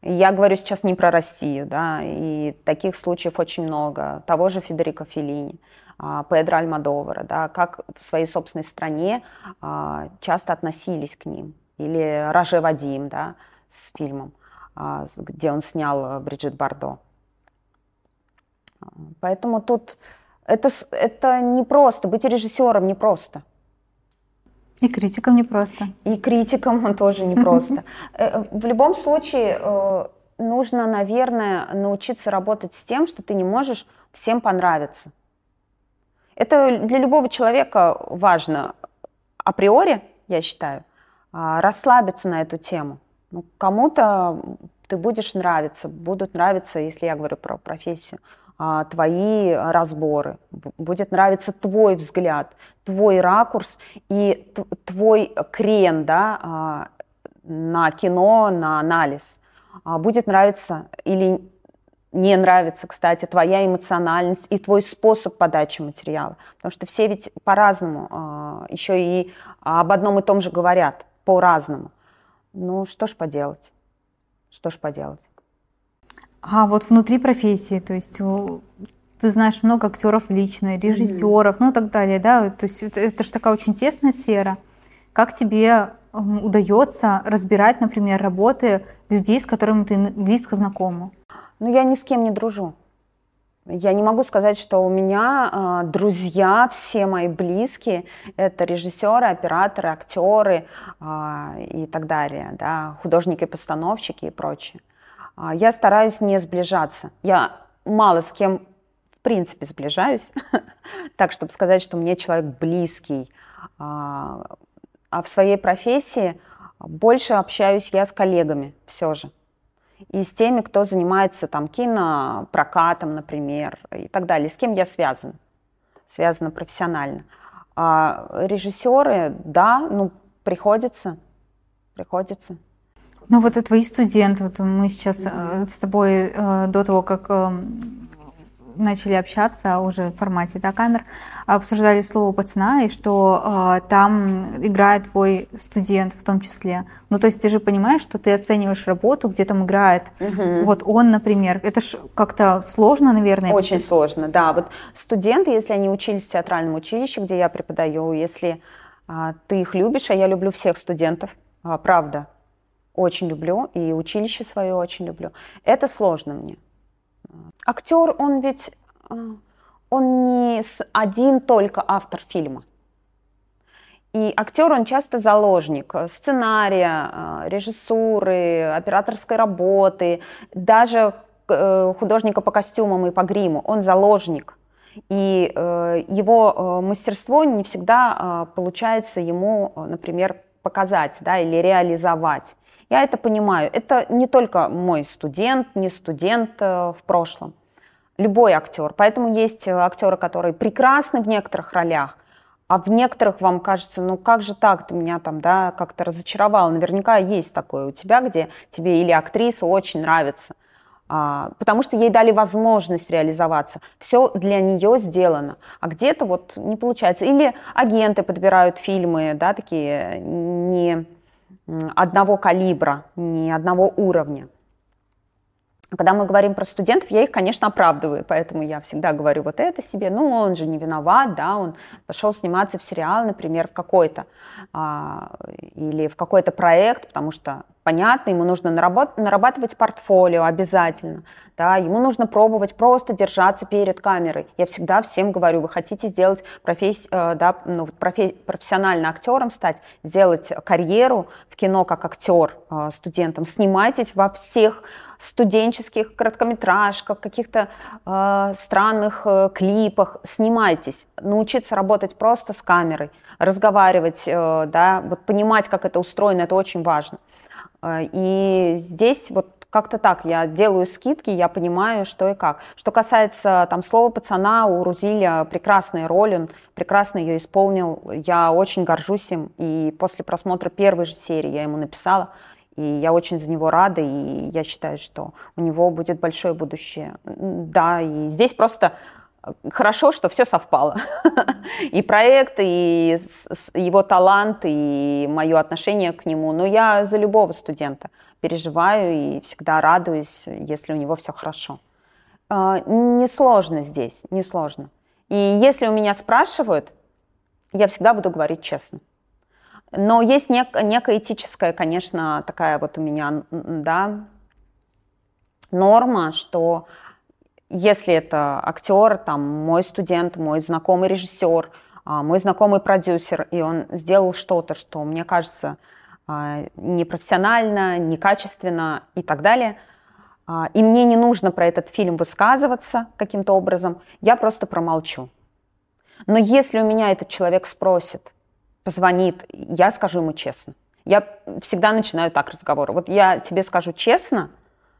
Я говорю сейчас не про Россию, да, и таких случаев очень много. Того же Федерико Феллини. А, Педро Альмадовара, да, как в своей собственной стране а, часто относились к ним. Или Роже Вадим, да, с фильмом, а, где он снял Бриджит Бардо. Поэтому тут это, это не просто, быть режиссером не просто. И критиком не просто. И критиком он <laughs> тоже не просто. Э, в любом случае э, нужно, наверное, научиться работать с тем, что ты не можешь всем понравиться. Это для любого человека важно априори, я считаю, а, расслабиться на эту тему. Ну, кому-то ты будешь нравиться, будут нравиться, если я говорю про профессию, твои разборы, будет нравиться твой взгляд, твой ракурс и твой крен да, а, на кино, на анализ. Будет нравиться или не нравится, кстати, твоя эмоциональность и твой способ подачи материала. Потому что все ведь по-разному а, еще и об одном и том же говорят, по-разному. Ну, что ж поделать? Что ж поделать? А вот внутри профессии, то есть ты знаешь много актеров лично, режиссеров, mm-hmm. ну и так далее, да, то есть это, это же такая очень тесная сфера. Как тебе удается разбирать, например, работы людей, с которыми ты близко знакома? Ну, я ни с кем не дружу. Я не могу сказать, что у меня э, друзья, все мои близкие, это режиссеры, операторы, актеры э, и так далее, да, художники-постановщики и прочее. Э, я стараюсь не сближаться. Я мало с кем, в принципе, сближаюсь, <laughs> так, чтобы сказать, что мне человек близкий. А в своей профессии больше общаюсь я с коллегами все же и с теми, кто занимается там кинопрокатом, например, и так далее, с кем я связана, связана профессионально. А режиссеры, да, ну, приходится, приходится. Ну вот и твои студенты, вот мы сейчас mm-hmm. с тобой э, до того, как э, начали общаться уже в формате да, камер, обсуждали слово пацана, и что э, там играет твой студент в том числе. Ну, то есть ты же понимаешь, что ты оцениваешь работу, где там играет. Угу. Вот он, например. Это ж как-то сложно, наверное. Очень сложно, да. Вот студенты, если они учились в театральном училище, где я преподаю, если а, ты их любишь, а я люблю всех студентов, а, правда, очень люблю, и училище свое очень люблю. Это сложно мне. Актер, он ведь, а, он не один только автор фильма. И актер, он часто заложник сценария, а, режиссуры, операторской работы, даже э, художника по костюмам и по гриму. Он заложник. И э, его э, мастерство не всегда получается ему, например, показать да, или реализовать. Я это понимаю. Это не только мой студент, не студент э, в прошлом. Любой актер. Поэтому есть э, актеры, которые прекрасны в некоторых ролях, а в некоторых вам кажется, ну как же так, ты меня там, да, как-то разочаровал. Наверняка есть такое у тебя, где тебе или актриса очень нравится, а, потому что ей дали возможность реализоваться. Все для нее сделано. А где-то вот не получается. Или агенты подбирают фильмы, да, такие не одного калибра, не одного уровня. Когда мы говорим про студентов, я их, конечно, оправдываю, поэтому я всегда говорю вот это себе. Ну, он же не виноват, да, он пошел сниматься в сериал, например, в какой-то, а, или в какой-то проект, потому что Понятно, ему нужно нарабатывать портфолио обязательно, да, ему нужно пробовать просто держаться перед камерой. Я всегда всем говорю, вы хотите сделать профессию, э, да, ну, профи- профессионально актером стать, сделать карьеру в кино как актер э, студентом, снимайтесь во всех студенческих короткометражках, каких-то э, странных э, клипах, снимайтесь, научиться работать просто с камерой, разговаривать, э, да, вот понимать, как это устроено, это очень важно. А, и здесь вот как-то так, я делаю скидки, я понимаю, что и как. Что касается там слова пацана, у Рузиля прекрасная роль, он прекрасно ее исполнил, я очень горжусь им, и после просмотра первой же серии я ему написала, и я очень за него рада, и я считаю, что у него будет большое будущее. Да, и здесь просто хорошо, что все совпало. <laughs> и проект, и его талант, и мое отношение к нему. Но я за любого студента переживаю и всегда радуюсь, если у него все хорошо. А, несложно здесь, несложно. И если у меня спрашивают, я всегда буду говорить честно. Но есть нек- некая этическая, конечно, такая вот у меня, да, норма, что если это актер, там, мой студент, мой знакомый режиссер, а, мой знакомый продюсер, и он сделал что-то, что мне кажется а, непрофессионально, некачественно и так далее, а, и мне не нужно про этот фильм высказываться каким-то образом, я просто промолчу. Но если у меня этот человек спросит, позвонит, я скажу ему честно. Я всегда начинаю так разговор. Вот я тебе скажу честно,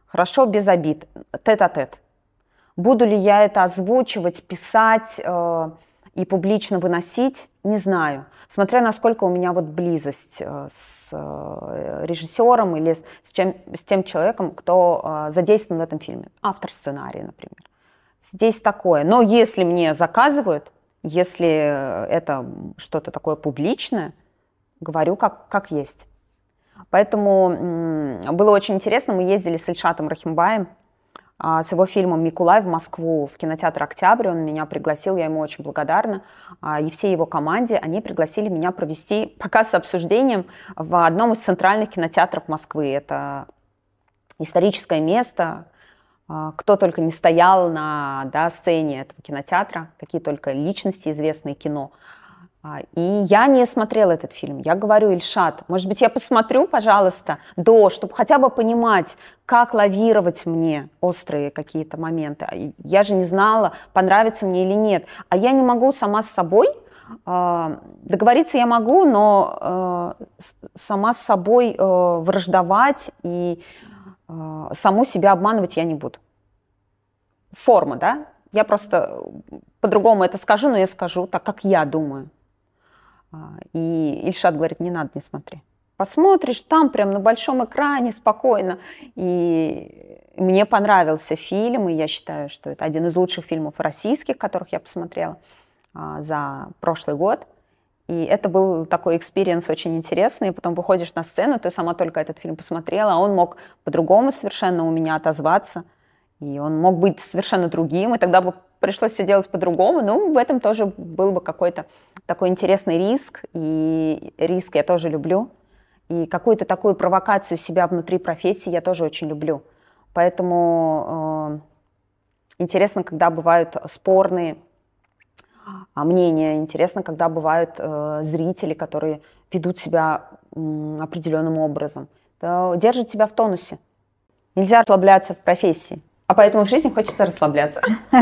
хорошо, без обид, тет-а-тет. Буду ли я это озвучивать, писать э, и публично выносить, не знаю. Смотря насколько у меня вот близость э, с э, режиссером или с, с, чем, с тем человеком, кто э, задействован в этом фильме. Автор сценария, например. Здесь такое. Но если мне заказывают, если это что-то такое публичное, говорю как, как есть. Поэтому было очень интересно. Мы ездили с Ильшатом Рахимбаем с его фильмом «Микулай» в Москву, в кинотеатр «Октябрь». Он меня пригласил, я ему очень благодарна. А, и все его команде, они пригласили меня провести показ с обсуждением в одном из центральных кинотеатров Москвы. Это историческое место, а, кто только не стоял на да, сцене этого кинотеатра, какие только личности известные кино – а, и я не смотрела этот фильм. Я говорю, Ильшат, может быть, я посмотрю, пожалуйста, до, чтобы хотя бы понимать, как лавировать мне острые какие-то моменты. А, я же не знала, понравится мне или нет. А я не могу сама с собой а, договориться я могу, но сама с собой враждовать и саму себя обманывать я не буду. Форма, да? Я просто по-другому это скажу, но я скажу так, как я думаю. А, и Ильшат говорит, не надо, не смотри. Посмотришь там прям на большом экране спокойно. И мне понравился фильм, и я считаю, что это один из лучших фильмов российских, которых я посмотрела а, за прошлый год. И это был такой experience очень интересный. Потом выходишь на сцену, ты сама только этот фильм посмотрела, а он мог по-другому совершенно у меня отозваться. И он мог быть совершенно другим, и тогда бы пришлось все делать по-другому. Ну, в этом тоже был бы какой-то такой интересный риск. И риск я тоже люблю. И какую-то такую провокацию себя внутри профессии я тоже очень люблю. Поэтому э, интересно, когда бывают спорные а, мнения, интересно, когда бывают э, зрители, которые ведут себя э, определенным образом. Это держит тебя в тонусе. Нельзя расслабляться в профессии. А поэтому в жизни хочется расслабляться. <laughs> <laughs>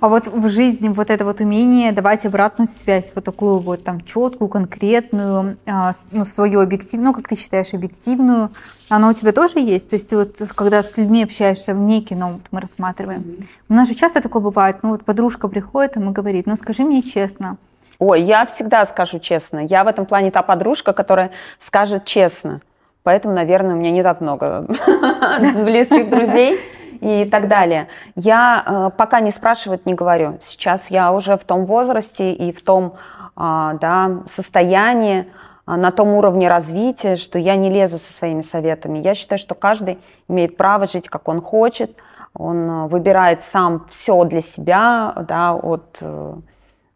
А вот в жизни вот это вот умение давать обратную связь, вот такую вот там четкую, конкретную, а, ну, свою объективную, ну, как ты считаешь, объективную, оно у тебя тоже есть? То есть ты вот, когда с людьми общаешься вне кино, вот мы рассматриваем, mm-hmm. у нас же часто такое бывает, ну, вот подружка приходит и говорит, ну, скажи мне честно, Ой, я всегда скажу честно. Я в этом плане та подружка, которая скажет честно. Поэтому, наверное, у меня не так много <laughs> близких друзей и так далее. Я э, пока не спрашивать не говорю. Сейчас я уже в том возрасте и в том э, да, состоянии, э, на том уровне развития, что я не лезу со своими советами. Я считаю, что каждый имеет право жить, как он хочет. Он э, выбирает сам все для себя, да, от, э,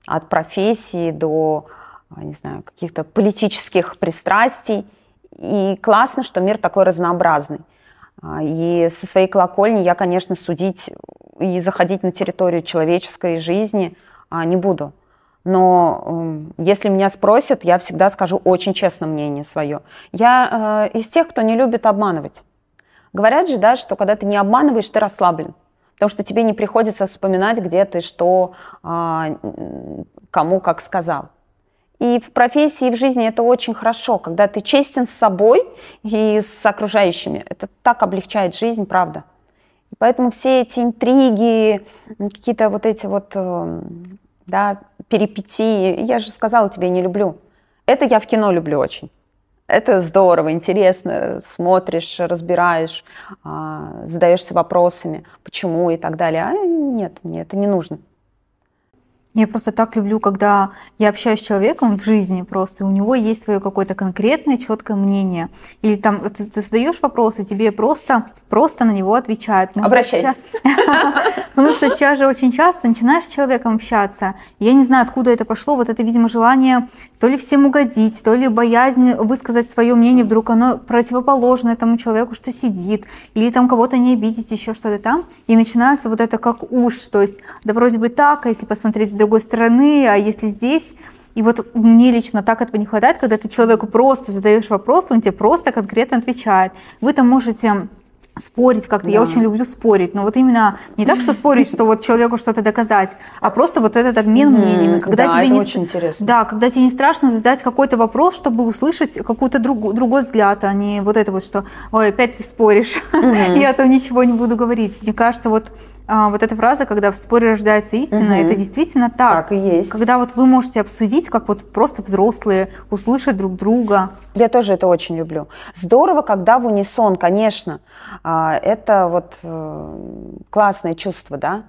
от профессии до не знаю, каких-то политических пристрастий. И классно, что мир такой разнообразный. А, и со своей колокольни я, конечно, судить и заходить на территорию человеческой жизни а, не буду. Но эм, если меня спросят, я всегда скажу очень честно мнение свое. Я э, из тех, кто не любит обманывать. Говорят же, да, что когда ты не обманываешь, ты расслаблен. Потому что тебе не приходится вспоминать, где ты что, а, кому как сказал. И в профессии, и в жизни это очень хорошо, когда ты честен с собой и с окружающими. Это так облегчает жизнь, правда. И поэтому все эти интриги, какие-то вот эти вот э, да, перипетии, я же сказала тебе, не люблю. Это я в кино люблю очень. Это здорово, интересно, смотришь, разбираешь, а, задаешься вопросами, почему и так далее. А нет, мне это не нужно. Я просто так люблю, когда я общаюсь с человеком в жизни просто, и у него есть свое какое-то конкретное, четкое мнение. Или там ты, ты задаешь вопрос, и тебе просто, просто на него отвечают. Обращайтесь. <laughs> Потому что сейчас же очень часто начинаешь с человеком общаться. Я не знаю, откуда это пошло. Вот это, видимо, желание то ли всем угодить, то ли боязнь высказать свое мнение, вдруг оно противоположное тому человеку, что сидит, или там кого-то не обидеть, еще что-то там. И начинается вот это как уж, то есть, да вроде бы так, а если посмотреть с другой стороны, а если здесь... И вот мне лично так этого не хватает, когда ты человеку просто задаешь вопрос, он тебе просто конкретно отвечает. Вы там можете спорить как-то. Да. Я очень люблю спорить, но вот именно не так, что спорить, что вот человеку что-то доказать, а просто вот этот обмен мнениями. Когда да, тебе это не... очень интересно. Да, когда тебе не страшно задать какой-то вопрос, чтобы услышать какой-то друг... другой взгляд, а не вот это вот, что «Ой, опять ты споришь, <laughs> я там ничего не буду говорить». Мне кажется, вот а, вот эта фраза, когда в споре рождается истина, угу. это действительно так. Так и есть. Когда вот вы можете обсудить, как вот просто взрослые, услышать друг друга. Я тоже это очень люблю. Здорово, когда в унисон, конечно. А, это вот э, классное чувство, да?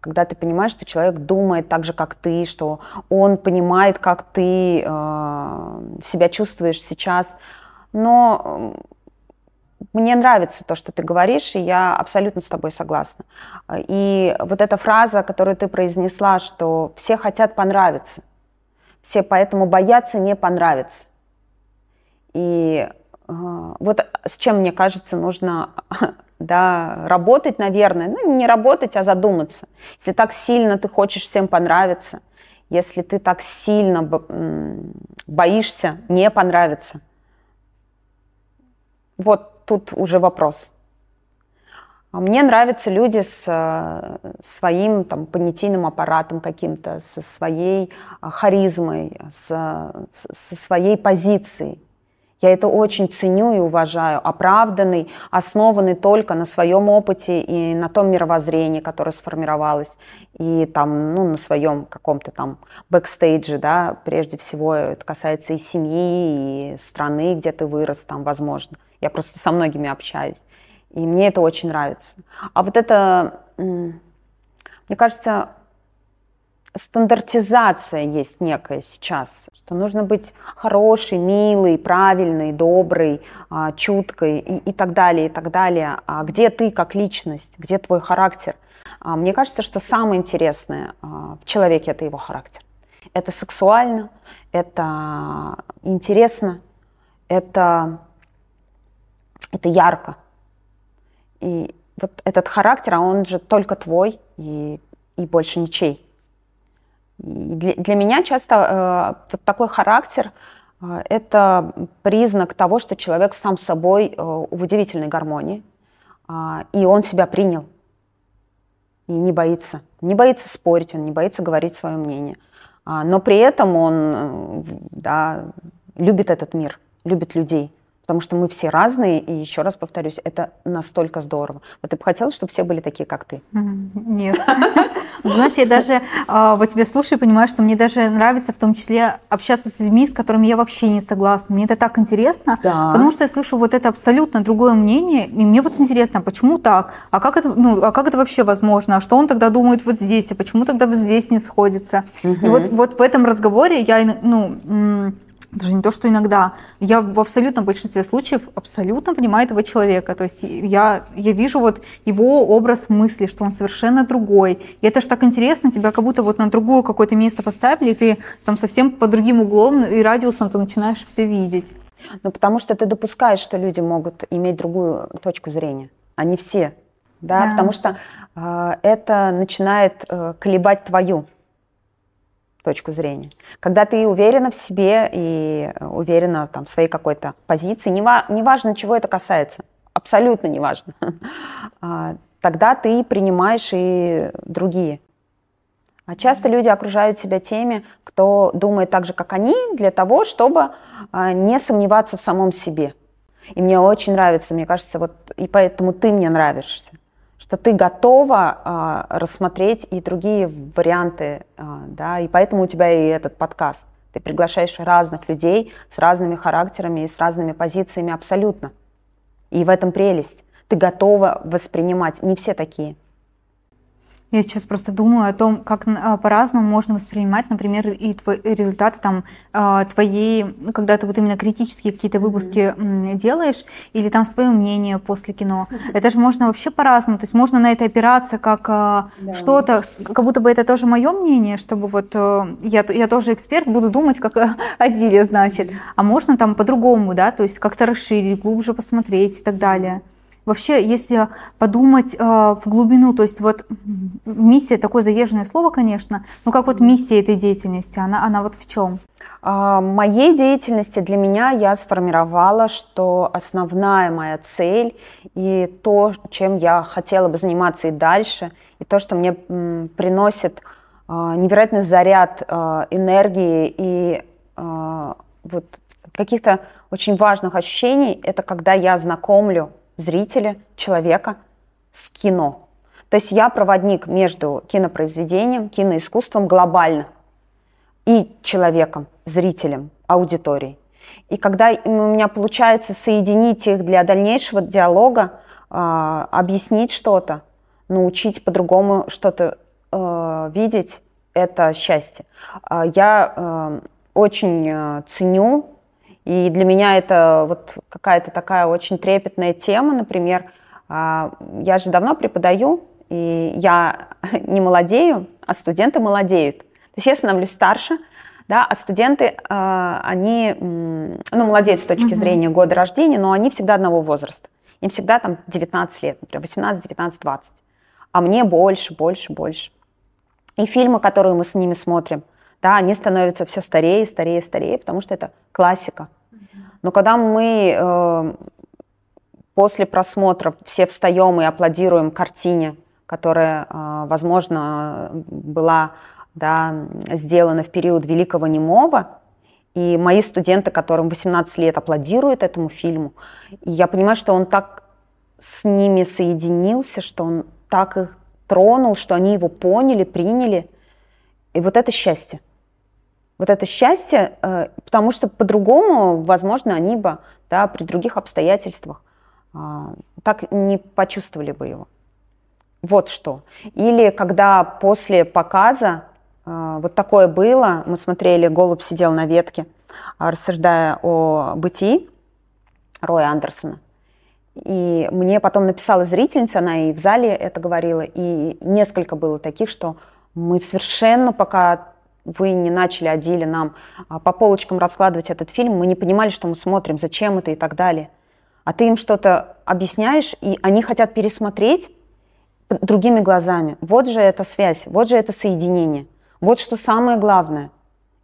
Когда ты понимаешь, что человек думает так же, как ты, что он понимает, как ты э, себя чувствуешь сейчас. Но мне нравится то, что ты говоришь, и я абсолютно с тобой согласна. И вот эта фраза, которую ты произнесла, что все хотят понравиться, все поэтому боятся не понравиться. И э, вот с чем, мне кажется, нужно <laughs> да, работать, наверное. Ну, не работать, а задуматься. Если так сильно ты хочешь всем понравиться, если ты так сильно боишься не понравиться, вот тут уже вопрос. А мне нравятся люди с э, своим там, понятийным аппаратом каким-то, со своей э, харизмой, со, со своей позицией. Я это очень ценю и уважаю. Оправданный, основанный только на своем опыте и на том мировоззрении, которое сформировалось, и там, ну, на своем каком-то там бэкстейдже, да, прежде всего это касается и семьи, и страны, где ты вырос, там, возможно. Я просто со многими общаюсь. И мне это очень нравится. А вот это, мне кажется, стандартизация есть некая сейчас, что нужно быть хороший, милый, правильный, добрый, а, чуткой и, и так далее, и так далее. А где ты как личность, где твой характер? А, мне кажется, что самое интересное в человеке – это его характер. Это сексуально, это интересно, это, это ярко. И вот этот характер, а он же только твой и, и больше ничей. Для, для меня часто э, такой характер э, это признак того, что человек сам собой э, в удивительной гармонии, э, и он себя принял, и не боится. Не боится спорить, он не боится говорить свое мнение. А, но при этом он э, да, любит этот мир, любит людей потому что мы все разные, и еще раз повторюсь, это настолько здорово. Вот ты бы хотела, чтобы все были такие, как ты? Нет. <laughs> Знаешь, я даже а, вот тебя слушаю и понимаю, что мне даже нравится в том числе общаться с людьми, с которыми я вообще не согласна. Мне это так интересно, потому что я слышу вот это абсолютно другое мнение, и мне вот интересно, а почему так? А как это, ну, а как это вообще возможно? А что он тогда думает вот здесь? А почему тогда вот здесь не сходится? И вот, вот в этом разговоре я, ну, даже не то, что иногда, я в абсолютном большинстве случаев абсолютно понимаю этого человека. То есть я, я вижу вот его образ мысли, что он совершенно другой. И это же так интересно, тебя как будто вот на другое какое-то место поставили, и ты там совсем по другим углом и радиусом ты начинаешь все видеть. Ну, потому что ты допускаешь, что люди могут иметь другую точку зрения. Они все. Да, да. потому что э, это начинает э, колебать твою точку зрения. Когда ты уверена в себе и уверена там, в своей какой-то позиции, неважно, чего это касается, абсолютно неважно, <laughs> а, тогда ты принимаешь и другие. А часто люди окружают себя теми, кто думает так же, как они, для того, чтобы а, не сомневаться в самом себе. И мне очень нравится, мне кажется, вот и поэтому ты мне нравишься что ты готова а, рассмотреть и другие варианты, а, да, и поэтому у тебя и этот подкаст. Ты приглашаешь разных людей с разными характерами и с разными позициями абсолютно. И в этом прелесть. Ты готова воспринимать. Не все такие. Я сейчас просто думаю о том, как а, по-разному можно воспринимать, например, и твои результаты там а, твоей, ну, когда ты вот именно критические какие-то выпуски mm-hmm. делаешь, или там свое мнение после кино. Mm-hmm. Это же можно вообще по-разному. То есть можно на это опираться как а, да. что-то, как будто бы это тоже мое мнение, чтобы вот я, я тоже эксперт, буду думать как о деле, значит. Mm-hmm. А можно там по-другому, да, то есть как-то расширить, глубже посмотреть и так далее. Вообще, если подумать э, в глубину, то есть вот миссия, такое заезженное слово, конечно, но как вот миссия этой деятельности, она, она вот в чем? А, моей деятельности для меня я сформировала, что основная моя цель и то, чем я хотела бы заниматься и дальше, и то, что мне приносит а, невероятный заряд а, энергии и вот каких-то очень важных ощущений, это когда я знакомлю зрителя, человека с кино. То есть я проводник между кинопроизведением, киноискусством глобально и человеком, зрителем, аудиторией. И когда у меня получается соединить их для дальнейшего диалога, э, объяснить что-то, научить по-другому что-то э, видеть, это счастье. Э, я э, очень э, ценю и для меня это вот какая-то такая очень трепетная тема, например, а, я же давно преподаю, и я <laughs> не молодею, а студенты молодеют. То есть я становлюсь старше, да, а студенты, а, они, ну, молодеют с точки зрения года рождения, но они всегда одного возраста. Им всегда там 19 лет, например, 18, 19, 20. А мне больше, больше, больше. И фильмы, которые мы с ними смотрим, да, они становятся все старее, старее, старее, потому что это классика. Но когда мы э, после просмотра все встаем и аплодируем картине, которая, э, возможно, была да, сделана в период Великого Немого, и мои студенты, которым 18 лет, аплодируют этому фильму, и я понимаю, что он так с ними соединился, что он так их тронул, что они его поняли, приняли. И вот это счастье вот это счастье, э, потому что по-другому, возможно, они бы да, при других обстоятельствах э, а, так не почувствовали бы его. Вот что. Или когда после показа а, вот такое было, мы смотрели «Голубь сидел на ветке», рассуждая о бытии Роя Андерсона. И мне потом написала зрительница, она и в зале это говорила, и несколько было таких, что мы совершенно, пока вы не начали, Адили, нам а, по полочкам раскладывать этот фильм, мы не понимали, что мы смотрим, зачем это и так далее. А ты им что-то объясняешь, и они хотят пересмотреть другими глазами. Вот же эта связь, вот же это соединение. Вот что самое главное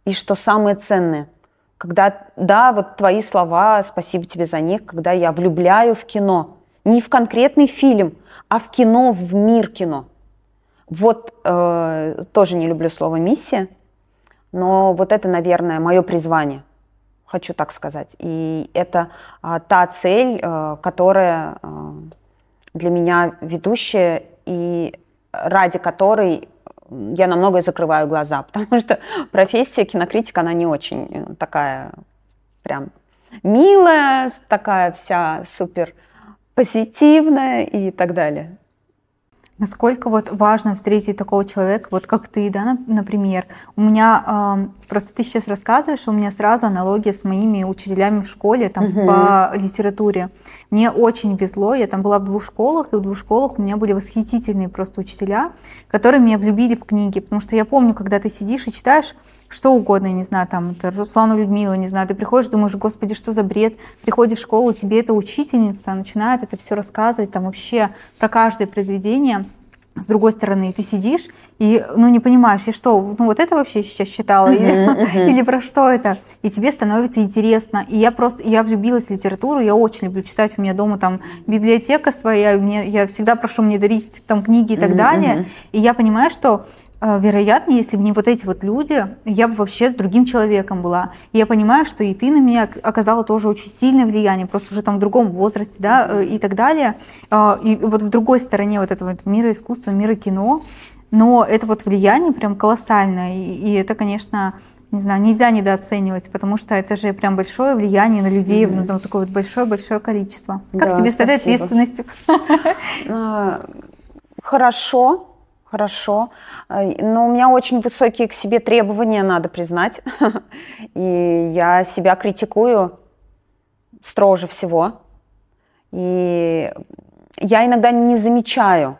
и что самое ценное. Когда, да, вот твои слова, спасибо тебе за них, когда я влюбляю в кино. Не в конкретный фильм, а в кино, в мир кино. Вот э, тоже не люблю слово миссия, но вот это, наверное, мое призвание, хочу так сказать. И это а, та цель, а, которая а, для меня ведущая и ради которой я на многое закрываю глаза, <laughs> потому что профессия кинокритика, она не очень э, такая прям милая, такая вся супер позитивная и так далее. Насколько вот важно встретить такого человека, вот как ты, да, например. У меня просто ты сейчас рассказываешь, у меня сразу аналогия с моими учителями в школе там угу. по литературе. Мне очень везло, я там была в двух школах, и в двух школах у меня были восхитительные просто учителя, которые меня влюбили в книги, потому что я помню, когда ты сидишь и читаешь что угодно, я не знаю, там, это Руслану Людмила, не знаю, ты приходишь, думаешь, господи, что за бред, приходишь в школу, тебе эта учительница начинает это все рассказывать, там, вообще про каждое произведение, с другой стороны, ты сидишь и, ну, не понимаешь, и что, ну, вот это вообще сейчас читала, uh-huh, или, uh-huh. <laughs> или про что это, и тебе становится интересно, и я просто, я влюбилась в литературу, я очень люблю читать, у меня дома там библиотека своя, мне, я всегда прошу мне дарить там книги и так uh-huh, далее, и я понимаю, что вероятно, если бы не вот эти вот люди, я бы вообще с другим человеком была. И я понимаю, что и ты на меня оказала тоже очень сильное влияние, просто уже там в другом возрасте, да, э, и так далее. Э, и вот в другой стороне вот этого мира искусства, мира кино, но это вот влияние прям колоссальное, и, это, конечно, не знаю, нельзя недооценивать, потому что это же прям большое влияние на людей, mm-hmm. ну, такое вот большое-большое количество. Как да, тебе с этой ответственностью? <laughs> Хорошо, Хорошо. Э, но у меня очень высокие к себе требования, надо признать. <laughs> И я себя критикую строже всего. И я иногда не замечаю.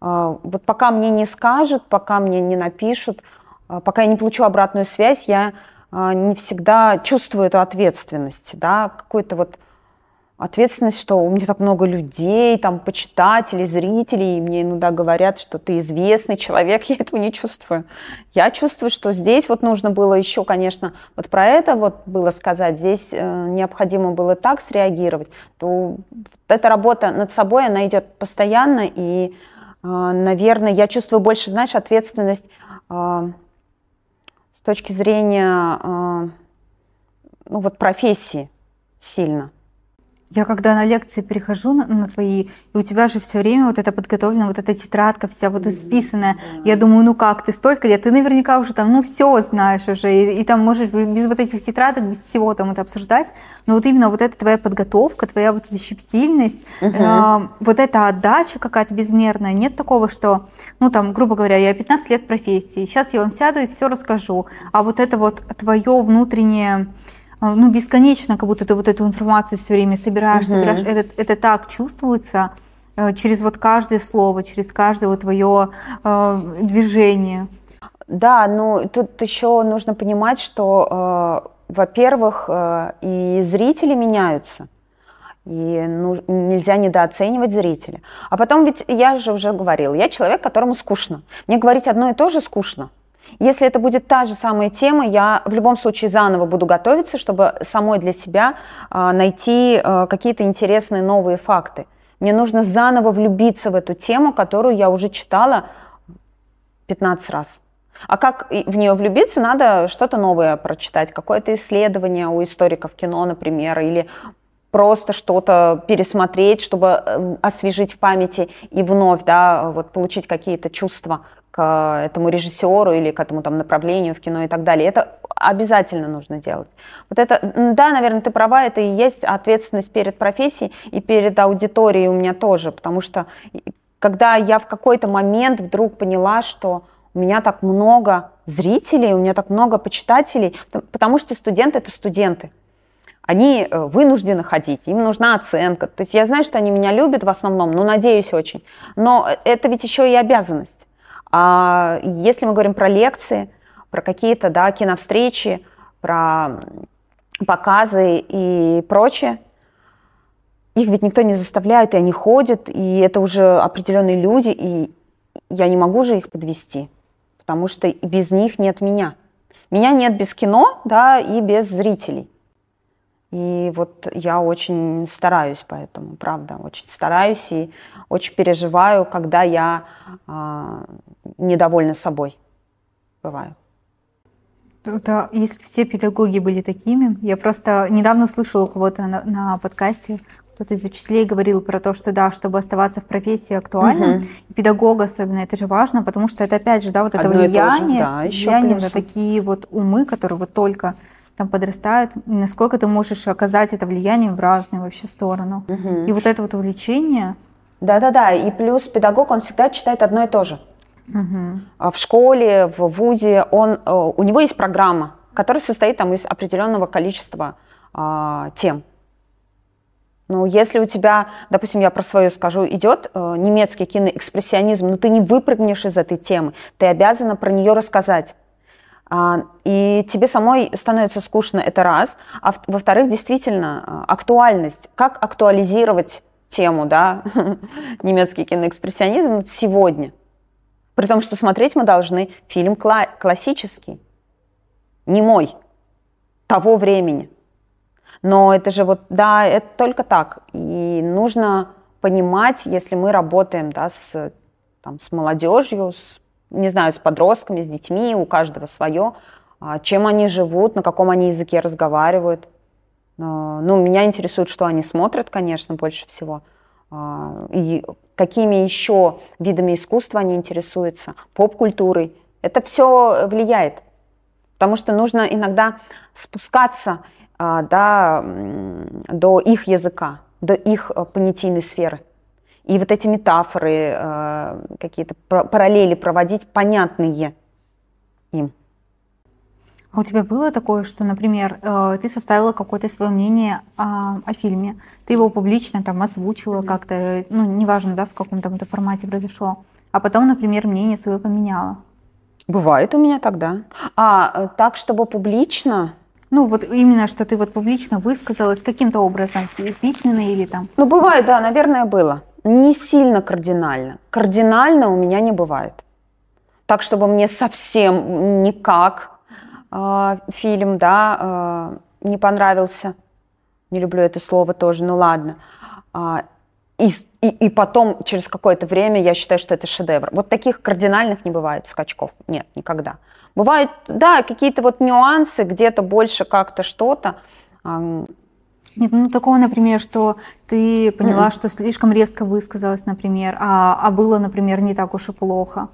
Э, вот пока мне не скажут, пока мне не напишут, э, пока я не получу обратную связь, я не всегда чувствую эту ответственность, да, какой-то вот ответственность, что у меня так много людей, там, почитателей, зрителей, и мне иногда говорят, что ты известный человек, <laughs> я этого не чувствую. Я чувствую, что здесь вот нужно было еще, конечно, вот про это вот было сказать, здесь э, необходимо было так среагировать, то эта работа над собой, она идет постоянно, и, э, наверное, я чувствую больше, знаешь, ответственность э, с точки зрения, ну, вот профессии сильно. Я когда на лекции перехожу на, на твои, и у тебя же все время вот это подготовлено, вот эта тетрадка вся вот исписанная. Я думаю, ну как, ты столько лет, ты наверняка уже там, ну все знаешь уже, и, и там можешь без вот этих тетрадок, без всего там это обсуждать. Но вот именно вот эта твоя подготовка, твоя вот эта щепетильность, угу. э, вот эта отдача какая-то безмерная. Нет такого, что, ну там, грубо говоря, я 15 лет профессии, сейчас я вам сяду и все расскажу. А вот это вот твое внутреннее а, ну, бесконечно, как будто ты вот эту информацию все время собираешь, угу. собираешь. Это, это так чувствуется э, через вот каждое слово, через каждое вот твое э, движение. Да, ну тут еще нужно понимать, что, э, во-первых, э, и зрители меняются. И ну, нельзя недооценивать зрителя. А потом ведь я же уже говорила, я человек, которому скучно. Мне говорить одно и то же скучно. Если это будет та же самая тема, я в любом случае заново буду готовиться, чтобы самой для себя э, найти э, какие-то интересные новые факты. Мне нужно заново влюбиться в эту тему, которую я уже читала 15 раз. А как в нее влюбиться, надо что-то новое прочитать, какое-то исследование у историков кино, например, или просто что-то пересмотреть, чтобы э, освежить в памяти и вновь, да, вот получить какие-то чувства к этому режиссеру или к этому там направлению в кино и так далее. Это обязательно нужно делать. Вот это, да, наверное, ты права, это и есть ответственность перед профессией и перед аудиторией у меня тоже, потому что когда я в какой-то момент вдруг поняла, что у меня так много зрителей, у меня так много почитателей, потому что студенты – это студенты они э, вынуждены ходить, им нужна оценка. То есть я знаю, что они меня любят в основном, ну, надеюсь очень. Но это ведь еще и обязанность. А если мы говорим про лекции, про какие-то, да, киновстречи, про показы и прочее, их ведь никто не заставляет, и они ходят, и это уже определенные люди, и я не могу же их подвести, потому что без них нет меня. Меня нет без кино, да, и без зрителей. И вот я очень стараюсь поэтому, правда, очень стараюсь и очень переживаю, когда я э, недовольна собой. Бываю. Да, если все педагоги были такими, я просто недавно слышала у кого-то на, на подкасте, кто-то из учителей говорил про то, что да, чтобы оставаться в профессии актуальным, угу. педагог особенно, это же важно, потому что это опять же, да, вот это влияние, да, влияние на такие вот умы, которые вот только там подрастают, насколько ты можешь оказать это влияние в разные вообще стороны. Угу. И вот это вот увлечение. Да-да-да, и плюс педагог, он всегда читает одно и то же. Угу. В школе, в ВУЗе, он, э, у него есть программа, которая состоит там из определенного количества а, тем. Ну, если у тебя, допустим, я про свое скажу, идет э, немецкий киноэкспрессионизм, но ты не выпрыгнешь из этой темы, ты обязана про нее рассказать. А, и тебе самой становится скучно, это раз. А во-вторых, действительно, а, актуальность. Как актуализировать тему, да, <laughs> немецкий киноэкспрессионизм сегодня? При том, что смотреть мы должны фильм кла- классический, не мой, того времени. Но это же вот, да, это только так. И нужно понимать, если мы работаем, да, с, там, с молодежью, с не знаю, с подростками, с детьми, у каждого свое, а, чем они живут, на каком они языке разговаривают. А, ну, меня интересует, что они смотрят, конечно, больше всего. А, и какими еще видами искусства они интересуются, поп-культурой. Это все влияет. Потому что нужно иногда спускаться да, до их языка, до их понятийной сферы. И вот эти метафоры, э, какие-то параллели проводить понятные им. А у тебя было такое, что, например, э, ты составила какое-то свое мнение о, о фильме, ты его публично там озвучила как-то, ну, неважно, да, в каком там это формате произошло, а потом, например, мнение свое поменяла? Бывает у меня тогда. А э, так, чтобы публично? Ну, вот именно, что ты вот публично высказалась каким-то образом, письменно или там? Ну, бывает, да, наверное, было не сильно кардинально. Кардинально у меня не бывает. Так, чтобы мне совсем никак э, фильм, да, э, не понравился. Не люблю это слово тоже, ну ладно. Э, и, и, и потом, через какое-то время, я считаю, что это шедевр. Вот таких кардинальных не бывает скачков. Нет, никогда. Бывают, да, какие-то вот нюансы, где-то больше как-то что-то. Нет, ну такого, например, что ты поняла, mm-hmm. что слишком резко высказалась, например, а, а было, например, не так уж и плохо.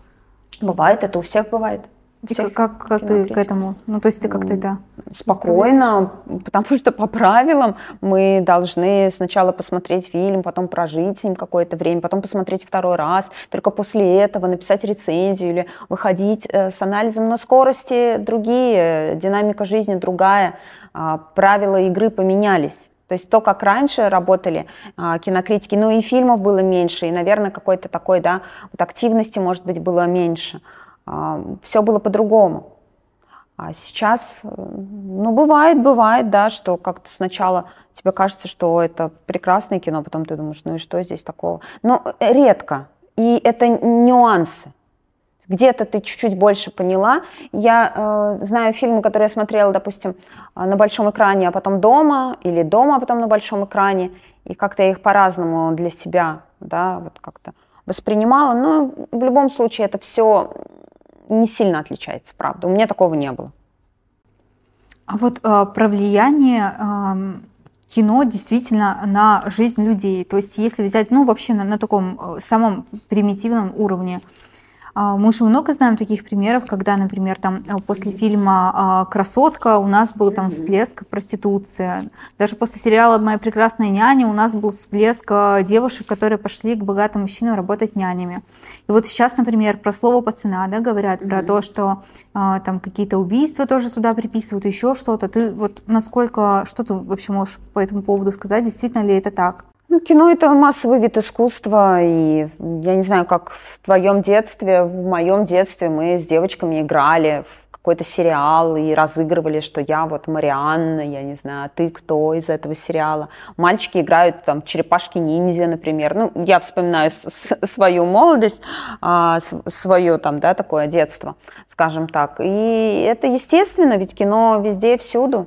Бывает, это у всех бывает. И как, как, ты к этому? Ну, то есть ты как-то это Спокойно, <laughs> потому что по правилам мы должны сначала посмотреть фильм, потом прожить с ним какое-то время, потом посмотреть второй раз, только после этого написать рецензию или выходить э, с анализом на скорости другие, динамика жизни другая, а, правила игры поменялись. То есть то, как раньше работали а, кинокритики, ну и фильмов было меньше, и, наверное, какой-то такой, да, вот активности, может быть, было меньше. А, все было по-другому. А сейчас, ну, бывает, бывает, да, что как-то сначала тебе кажется, что это прекрасное кино, потом ты думаешь, ну и что здесь такого? Но редко. И это нюансы. Где-то ты чуть-чуть больше поняла. Я э, знаю фильмы, которые я смотрела, допустим, э, на большом экране, а потом дома, или дома, а потом на большом экране, и как-то я их по-разному для себя, да, вот как-то воспринимала. Но в любом случае это все не сильно отличается, правда. У меня такого не было. А вот э, про влияние э, кино действительно на жизнь людей. То есть если взять, ну, вообще на, на таком э, самом примитивном уровне, мы же много знаем таких примеров, когда, например, там э, после фильма а, «Красотка» у нас был там всплеск проституции. Даже после сериала «Моя прекрасная няня» у нас был всплеск э, девушек, которые пошли к богатым мужчинам работать нянями. И вот сейчас, например, про слово «пацана» да, говорят, про то, что а, там какие-то убийства тоже сюда приписывают, еще что-то. Ты вот насколько, что ты вообще можешь по этому поводу сказать, действительно ли это так? Ну, кино это массовый вид искусства, и я не знаю, как в твоем детстве, в моем детстве мы с девочками играли в какой-то сериал и разыгрывали, что я вот Марианна, я не знаю, а ты кто из этого сериала. Мальчики играют там черепашки-ниндзя, например. Ну, я вспоминаю свою молодость, а, свое там, да, такое детство, скажем так. И это естественно, ведь кино везде всюду.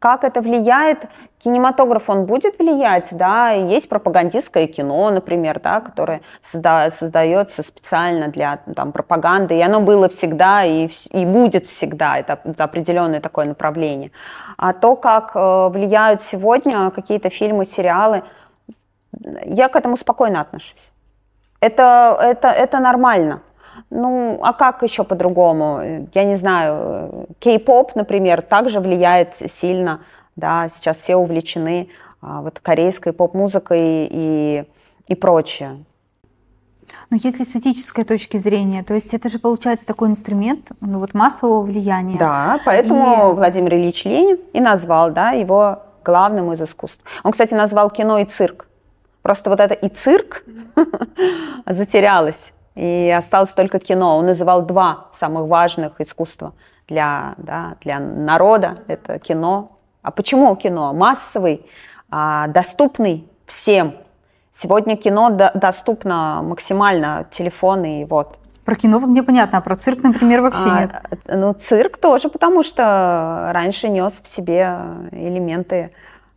Как это влияет? Кинематограф, он будет влиять, да, есть пропагандистское кино, например, да, которое созда создается специально для там, пропаганды, и оно было всегда и, и будет всегда, это, это определенное такое направление. А то, как э, влияют сегодня какие-то фильмы, сериалы, я к этому спокойно отношусь. Это, это, это нормально. Ну, а как еще по-другому? Я не знаю, кей-поп, например, также влияет сильно, да, сейчас все увлечены а, вот корейской поп-музыкой и, и прочее. Но если с этической точки зрения, то есть это же получается такой инструмент ну, вот массового влияния. Да, поэтому и... Владимир Ильич Ленин и назвал да, его главным из искусств. Он, кстати, назвал кино и цирк. Просто вот это и цирк <laughs> затерялось и осталось только кино. Он называл два самых важных искусства для, да, для народа. Это кино. А почему кино? Массовый, а, доступный всем. Сегодня кино до, доступно максимально, телефоны и вот. Про кино вот мне понятно, а про цирк, например, вообще а, нет. Ну, цирк тоже, потому что раньше нес в себе элементы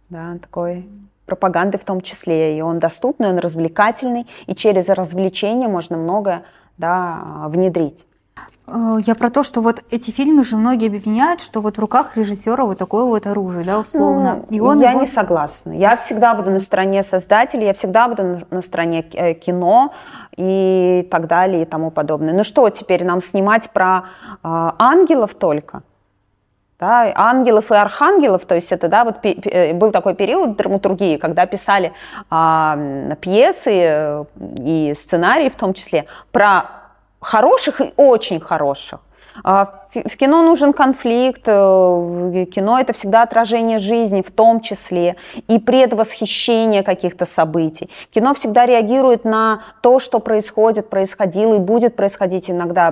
да, такой пропаганды в том числе. И он доступный, он развлекательный, и через развлечение можно многое да, внедрить. Э, я про то, что вот эти фильмы же многие обвиняют, что вот в руках режиссера вот такое вот оружие, да, условно. Ну, и он я его... не согласна. Я всегда буду на стороне создателей, я всегда буду на, стороне э, кино и так далее и тому подобное. Ну что теперь нам снимать про э, ангелов только? Да, ангелов и архангелов, то есть это, да, вот э, был такой период драматургии, когда писали а, пьесы э, и сценарии в том числе про хороших и очень хороших. А, в кино нужен конфликт, э, кино это всегда отражение жизни, в том числе и предвосхищение каких-то событий. Кино всегда реагирует на то, что происходит, происходило и будет происходить иногда,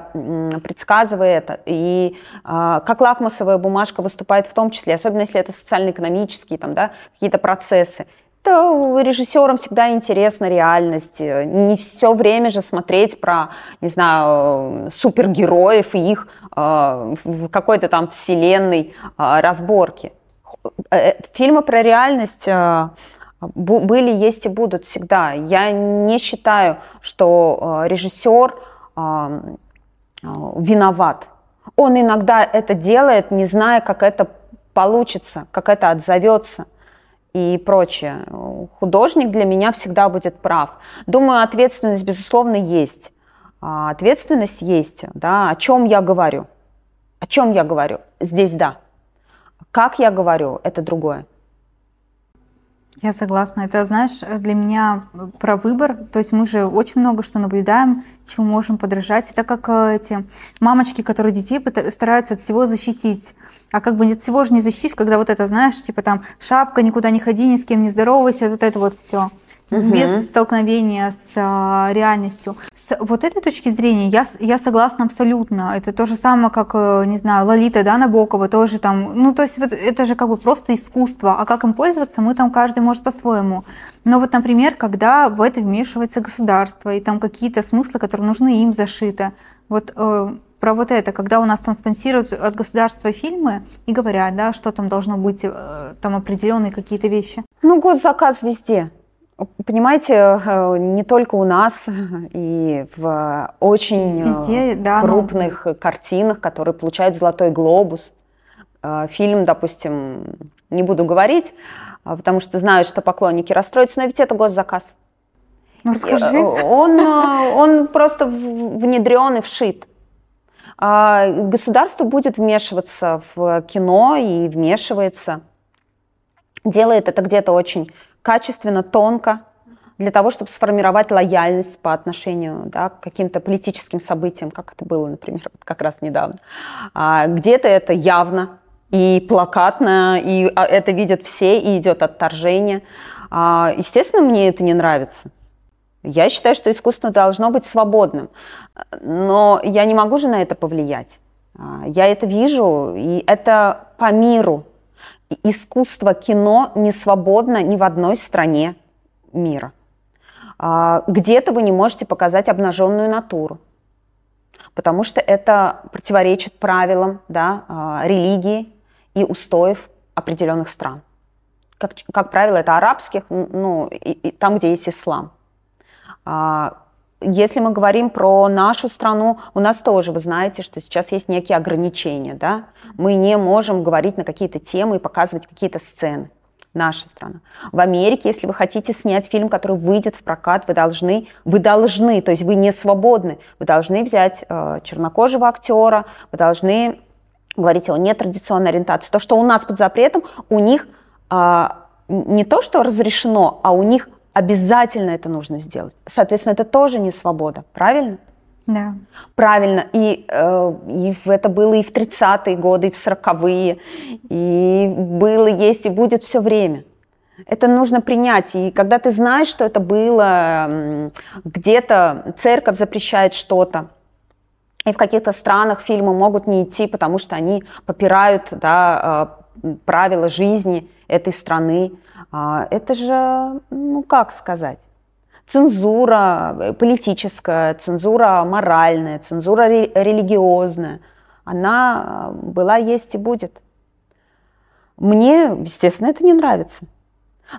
предсказывая это. И а, как лакмусовая бумажка выступает в том числе, особенно если это социально-экономические там, да, какие-то процессы режиссерам всегда интересна реальность. Не все время же смотреть про, не знаю, супергероев и их э, в какой-то там вселенной э, разборки. Э, фильмы про реальность э, были, есть и будут всегда. Я не считаю, что э, режиссер э, э, виноват. Он иногда это делает, не зная, как это получится, как это отзовется и прочее. Художник для меня всегда будет прав. Думаю, ответственность, безусловно, есть. А, ответственность есть, да, о чем я говорю. О чем я говорю? Здесь да. Как я говорю, это другое. Я согласна. Это, знаешь, для меня про выбор. То есть мы же очень много что наблюдаем, чему можем подражать. Это как э, эти мамочки, которые детей стараются от всего защитить. А как бы от всего же не защитишь, когда вот это, знаешь, типа там шапка, никуда не ходи, ни с кем не здоровайся, вот это вот все угу. без столкновения с а, реальностью. С вот этой точки зрения я, я согласна абсолютно. Это то же самое, как, э, не знаю, Лолита, да, Набокова тоже там. Ну, то есть вот это же как бы просто искусство. А как им пользоваться, мы там каждый может по-своему. Но вот, например, когда в это вмешивается государство, и там какие-то смыслы, которые нужны им зашиты. Вот э, про вот это, когда у нас там спонсируют от государства фильмы и говорят, да, что там должно быть, э, там определенные какие-то вещи. Ну, госзаказ везде. Понимаете, э, не только у нас, <laughs> и в очень Везде, да, крупных но... картинах, которые получают «Золотой глобус». Фильм, допустим, не буду говорить, потому что знаю, что поклонники расстроятся, но ведь это госзаказ. Ну, расскажи. Он, он просто внедрен и вшит. А, государство будет вмешиваться в кино и вмешивается. Делает это где-то очень качественно, тонко, для того, чтобы сформировать лояльность по отношению да, к каким-то политическим событиям, как это было, например, вот как раз недавно. А где-то это явно и плакатно, и а, это видят все, и идет отторжение. А, естественно, мне это не нравится. Я считаю, что искусство должно быть свободным, но я не могу же на это повлиять. А, я это вижу, и это по миру. Искусство кино не свободно ни в одной стране мира. А, где-то вы не можете показать обнаженную натуру, потому что это противоречит правилам да, а, религии и устоев определенных стран. Как, как правило, это арабских, ну, и, и там, где есть ислам. А, если мы говорим про нашу страну, у нас тоже, вы знаете, что сейчас есть некие ограничения, да? Мы не можем говорить на какие-то темы и показывать какие-то сцены. Наша страна. В Америке, если вы хотите снять фильм, который выйдет в прокат, вы должны, вы должны, то есть вы не свободны, вы должны взять э, чернокожего актера, вы должны говорить о нетрадиционной ориентации. То, что у нас под запретом, у них э, не то, что разрешено, а у них обязательно это нужно сделать. Соответственно, это тоже не свобода, правильно? Да. Правильно. И, э, и это было и в 30-е годы, и в 40-е. И было, есть и будет все время. Это нужно принять. И когда ты знаешь, что это было, где-то церковь запрещает что-то, и в каких-то странах фильмы могут не идти, потому что они попирают да, э, правила жизни этой страны. А, это же, ну как сказать, цензура э, политическая, цензура моральная, цензура религиозная, она э, была, есть и будет. Мне, естественно, это не нравится.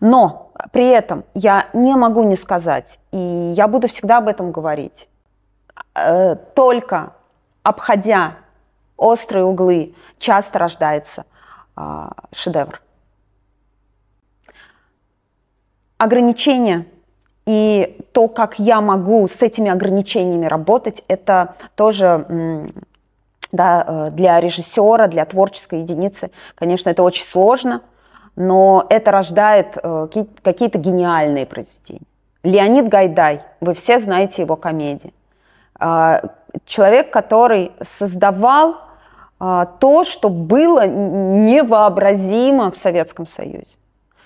Но при этом я не могу не сказать, и я буду всегда об этом говорить, э, только обходя острые углы, часто рождается а, шедевр. Ограничения и то, как я могу с этими ограничениями работать, это тоже да, э, для режиссера, для творческой единицы, конечно, это очень сложно, но это рождает э, какие-то гениальные произведения. Леонид Гайдай, вы все знаете его комедии. А, человек, который создавал а, то, что было невообразимо в Советском Союзе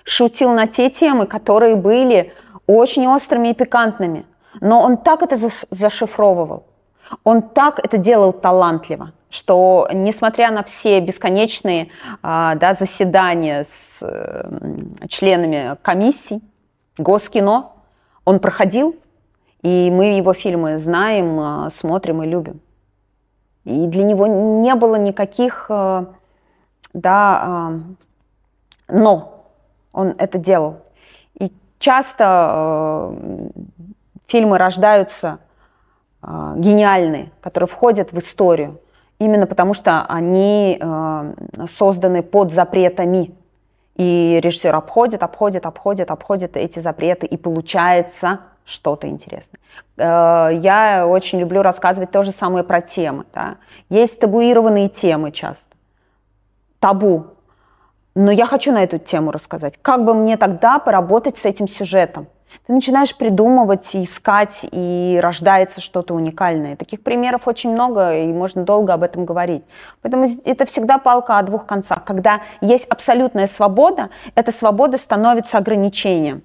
шутил на те темы, которые были очень острыми и пикантными. Но он так это зашифровывал, он так это делал талантливо, что несмотря на все бесконечные а, да, заседания с э, членами комиссий, Госкино, он проходил, и мы его фильмы знаем, а, смотрим и любим. И для него не было никаких э, да, но он это делал. И часто э, фильмы рождаются э, гениальные, которые входят в историю, именно потому что они э, созданы под запретами. И режиссер обходит, обходит, обходит, обходит эти запреты, и получается что-то интересное. Э, я очень люблю рассказывать то же самое про темы. Да? Есть табуированные темы часто. Табу но я хочу на эту тему рассказать. Как бы мне тогда поработать с этим сюжетом? Ты начинаешь придумывать, искать, и рождается что-то уникальное. Таких примеров очень много, и можно долго об этом говорить. Поэтому это всегда палка о двух концах. Когда есть абсолютная свобода, эта свобода становится ограничением.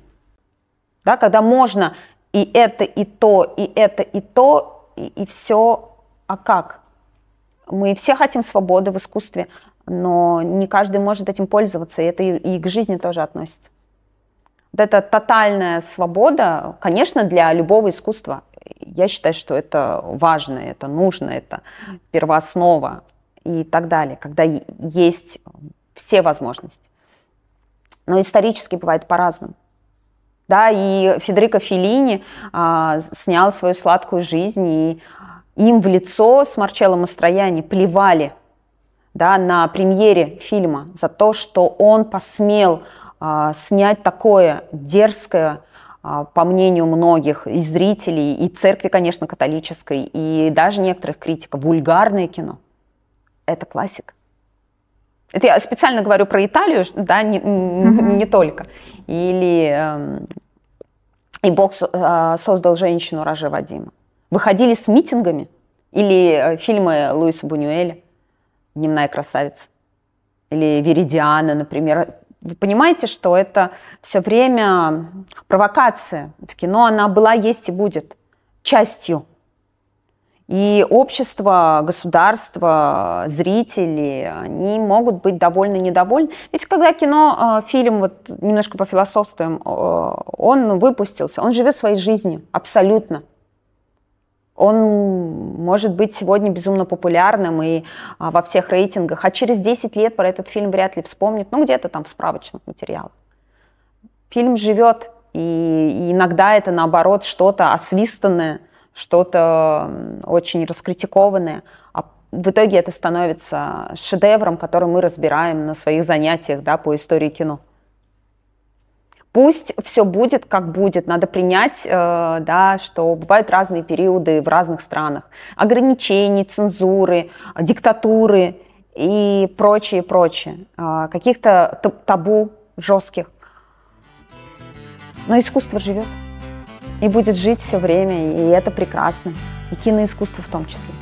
Да, когда можно и это, и то, и это, и то, и, и все. А как? Мы все хотим свободы в искусстве, но не каждый может этим пользоваться, и это и, к жизни тоже относится. Вот эта тотальная свобода, конечно, для любого искусства, я считаю, что это важно, это нужно, это первооснова и так далее, когда есть все возможности. Но исторически бывает по-разному. Да, и Федерико Феллини а, снял свою сладкую жизнь, и им в лицо с Марчелло Мастрояни плевали да, на премьере фильма за то, что он посмел а, снять такое дерзкое, а, по мнению многих и зрителей, и церкви, конечно, католической, и даже некоторых критиков, вульгарное кино. Это классика. Это я специально говорю про Италию, да, не, mm-hmm. не только. Или э, и Бог э, создал женщину Ражи Вадима. Выходили с митингами. Или э, фильмы Луиса Бунюэля «Дневная красавица». Или «Веридиана», например. Вы понимаете, что это все время провокация. В кино она была, есть и будет частью и общество, государство, зрители, они могут быть довольны, недовольны. Ведь когда кино, э, фильм, вот немножко по философствуем, э, он выпустился, он живет своей жизнью, абсолютно. Он может быть сегодня безумно популярным и а, во всех рейтингах, а через 10 лет про этот фильм вряд ли вспомнит, ну где-то там в справочных материалах. Фильм живет, и, и иногда это наоборот что-то освистанное – что-то очень раскритикованное, а в итоге это становится шедевром, который мы разбираем на своих занятиях да, по истории кино. Пусть все будет, как будет. Надо принять, э, да, что бывают разные периоды в разных странах. Ограничений, цензуры, диктатуры и прочее, прочее. Э, каких-то табу жестких. Но искусство живет и будет жить все время, и это прекрасно. И киноискусство в том числе.